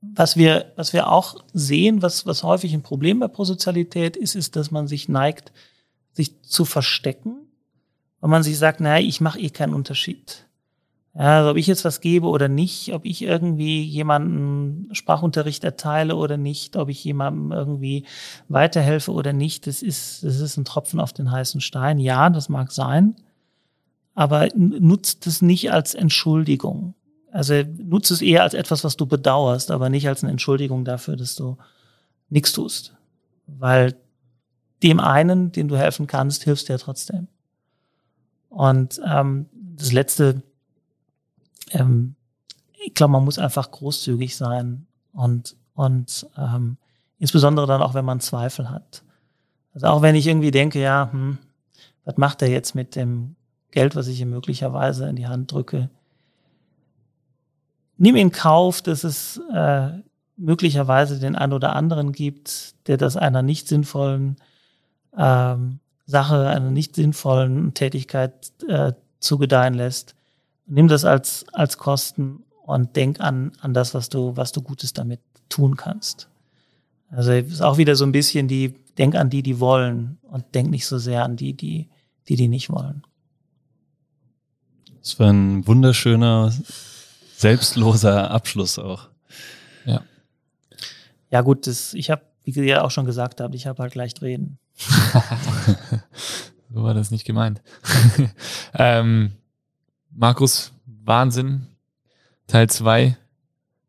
was wir, was wir auch sehen, was, was häufig ein Problem bei Prosozialität ist, ist, dass man sich neigt, sich zu verstecken, weil man sich sagt, naja, ich mache eh keinen Unterschied. Also ob ich jetzt was gebe oder nicht, ob ich irgendwie jemanden Sprachunterricht erteile oder nicht, ob ich jemandem irgendwie weiterhelfe oder nicht, das ist, das ist ein Tropfen auf den heißen Stein. Ja, das mag sein, aber nutzt es nicht als Entschuldigung. Also nutzt es eher als etwas, was du bedauerst, aber nicht als eine Entschuldigung dafür, dass du nichts tust. Weil dem einen, den du helfen kannst, hilfst du ja trotzdem. Und ähm, das letzte ähm, ich glaube, man muss einfach großzügig sein und, und ähm, insbesondere dann auch, wenn man Zweifel hat. Also auch wenn ich irgendwie denke, ja, hm, was macht er jetzt mit dem Geld, was ich ihm möglicherweise in die Hand drücke? Nimm in Kauf, dass es äh, möglicherweise den einen oder anderen gibt, der das einer nicht sinnvollen ähm, Sache, einer nicht sinnvollen Tätigkeit äh, zugedeihen lässt. Nimm das als, als Kosten und denk an, an das, was du, was du Gutes damit tun kannst. Also ist auch wieder so ein bisschen die, denk an die, die wollen und denk nicht so sehr an die, die, die, die nicht wollen. Das war ein wunderschöner, selbstloser Abschluss auch. Ja. Ja gut, das, ich habe, wie ihr auch schon gesagt habt, ich habe halt leicht reden. so war das nicht gemeint. ähm, Markus, Wahnsinn. Teil zwei.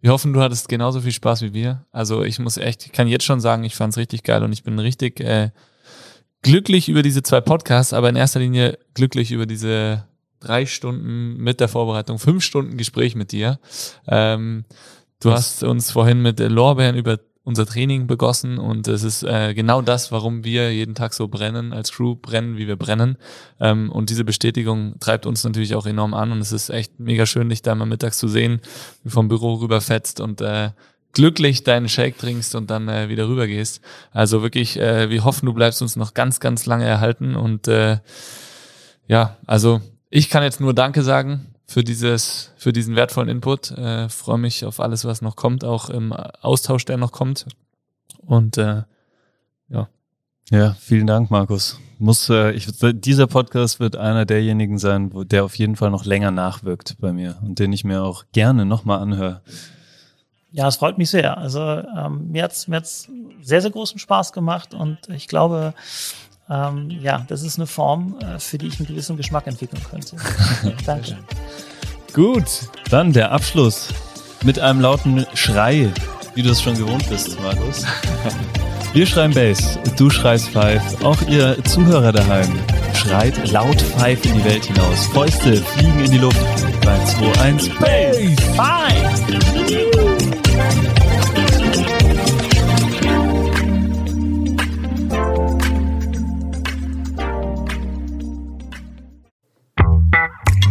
Wir hoffen, du hattest genauso viel Spaß wie wir. Also ich muss echt, ich kann jetzt schon sagen, ich fand es richtig geil und ich bin richtig äh, glücklich über diese zwei Podcasts, aber in erster Linie glücklich über diese drei Stunden mit der Vorbereitung, fünf Stunden Gespräch mit dir. Ähm, du hast uns vorhin mit Lorbeeren über unser Training begossen und es ist äh, genau das, warum wir jeden Tag so brennen, als Crew brennen, wie wir brennen. Ähm, und diese Bestätigung treibt uns natürlich auch enorm an und es ist echt mega schön, dich da mal mittags zu sehen, wie vom Büro rüberfetzt und äh, glücklich deinen Shake trinkst und dann äh, wieder rüber gehst. Also wirklich, äh, wir hoffen, du bleibst uns noch ganz, ganz lange erhalten und äh, ja, also ich kann jetzt nur Danke sagen für dieses, für diesen wertvollen Input. Äh, Freue mich auf alles, was noch kommt, auch im Austausch, der noch kommt. Und äh, ja. Ja, vielen Dank, Markus. Muss, äh, ich, dieser Podcast wird einer derjenigen sein, wo der auf jeden Fall noch länger nachwirkt bei mir und den ich mir auch gerne nochmal anhöre. Ja, es freut mich sehr. Also ähm, mir hat's mir hat's sehr, sehr großen Spaß gemacht und ich glaube, ähm, ja, das ist eine Form, äh, für die ich einen gewissen Geschmack entwickeln könnte. Danke. Gut, dann der Abschluss mit einem lauten Schrei, wie du es schon gewohnt bist, Markus. Wir schreien Bass, du schreist Five, auch ihr Zuhörer daheim. Schreit laut Five in die Welt hinaus. Fäuste fliegen in die Luft. 3, 2, 1, Bass! Five!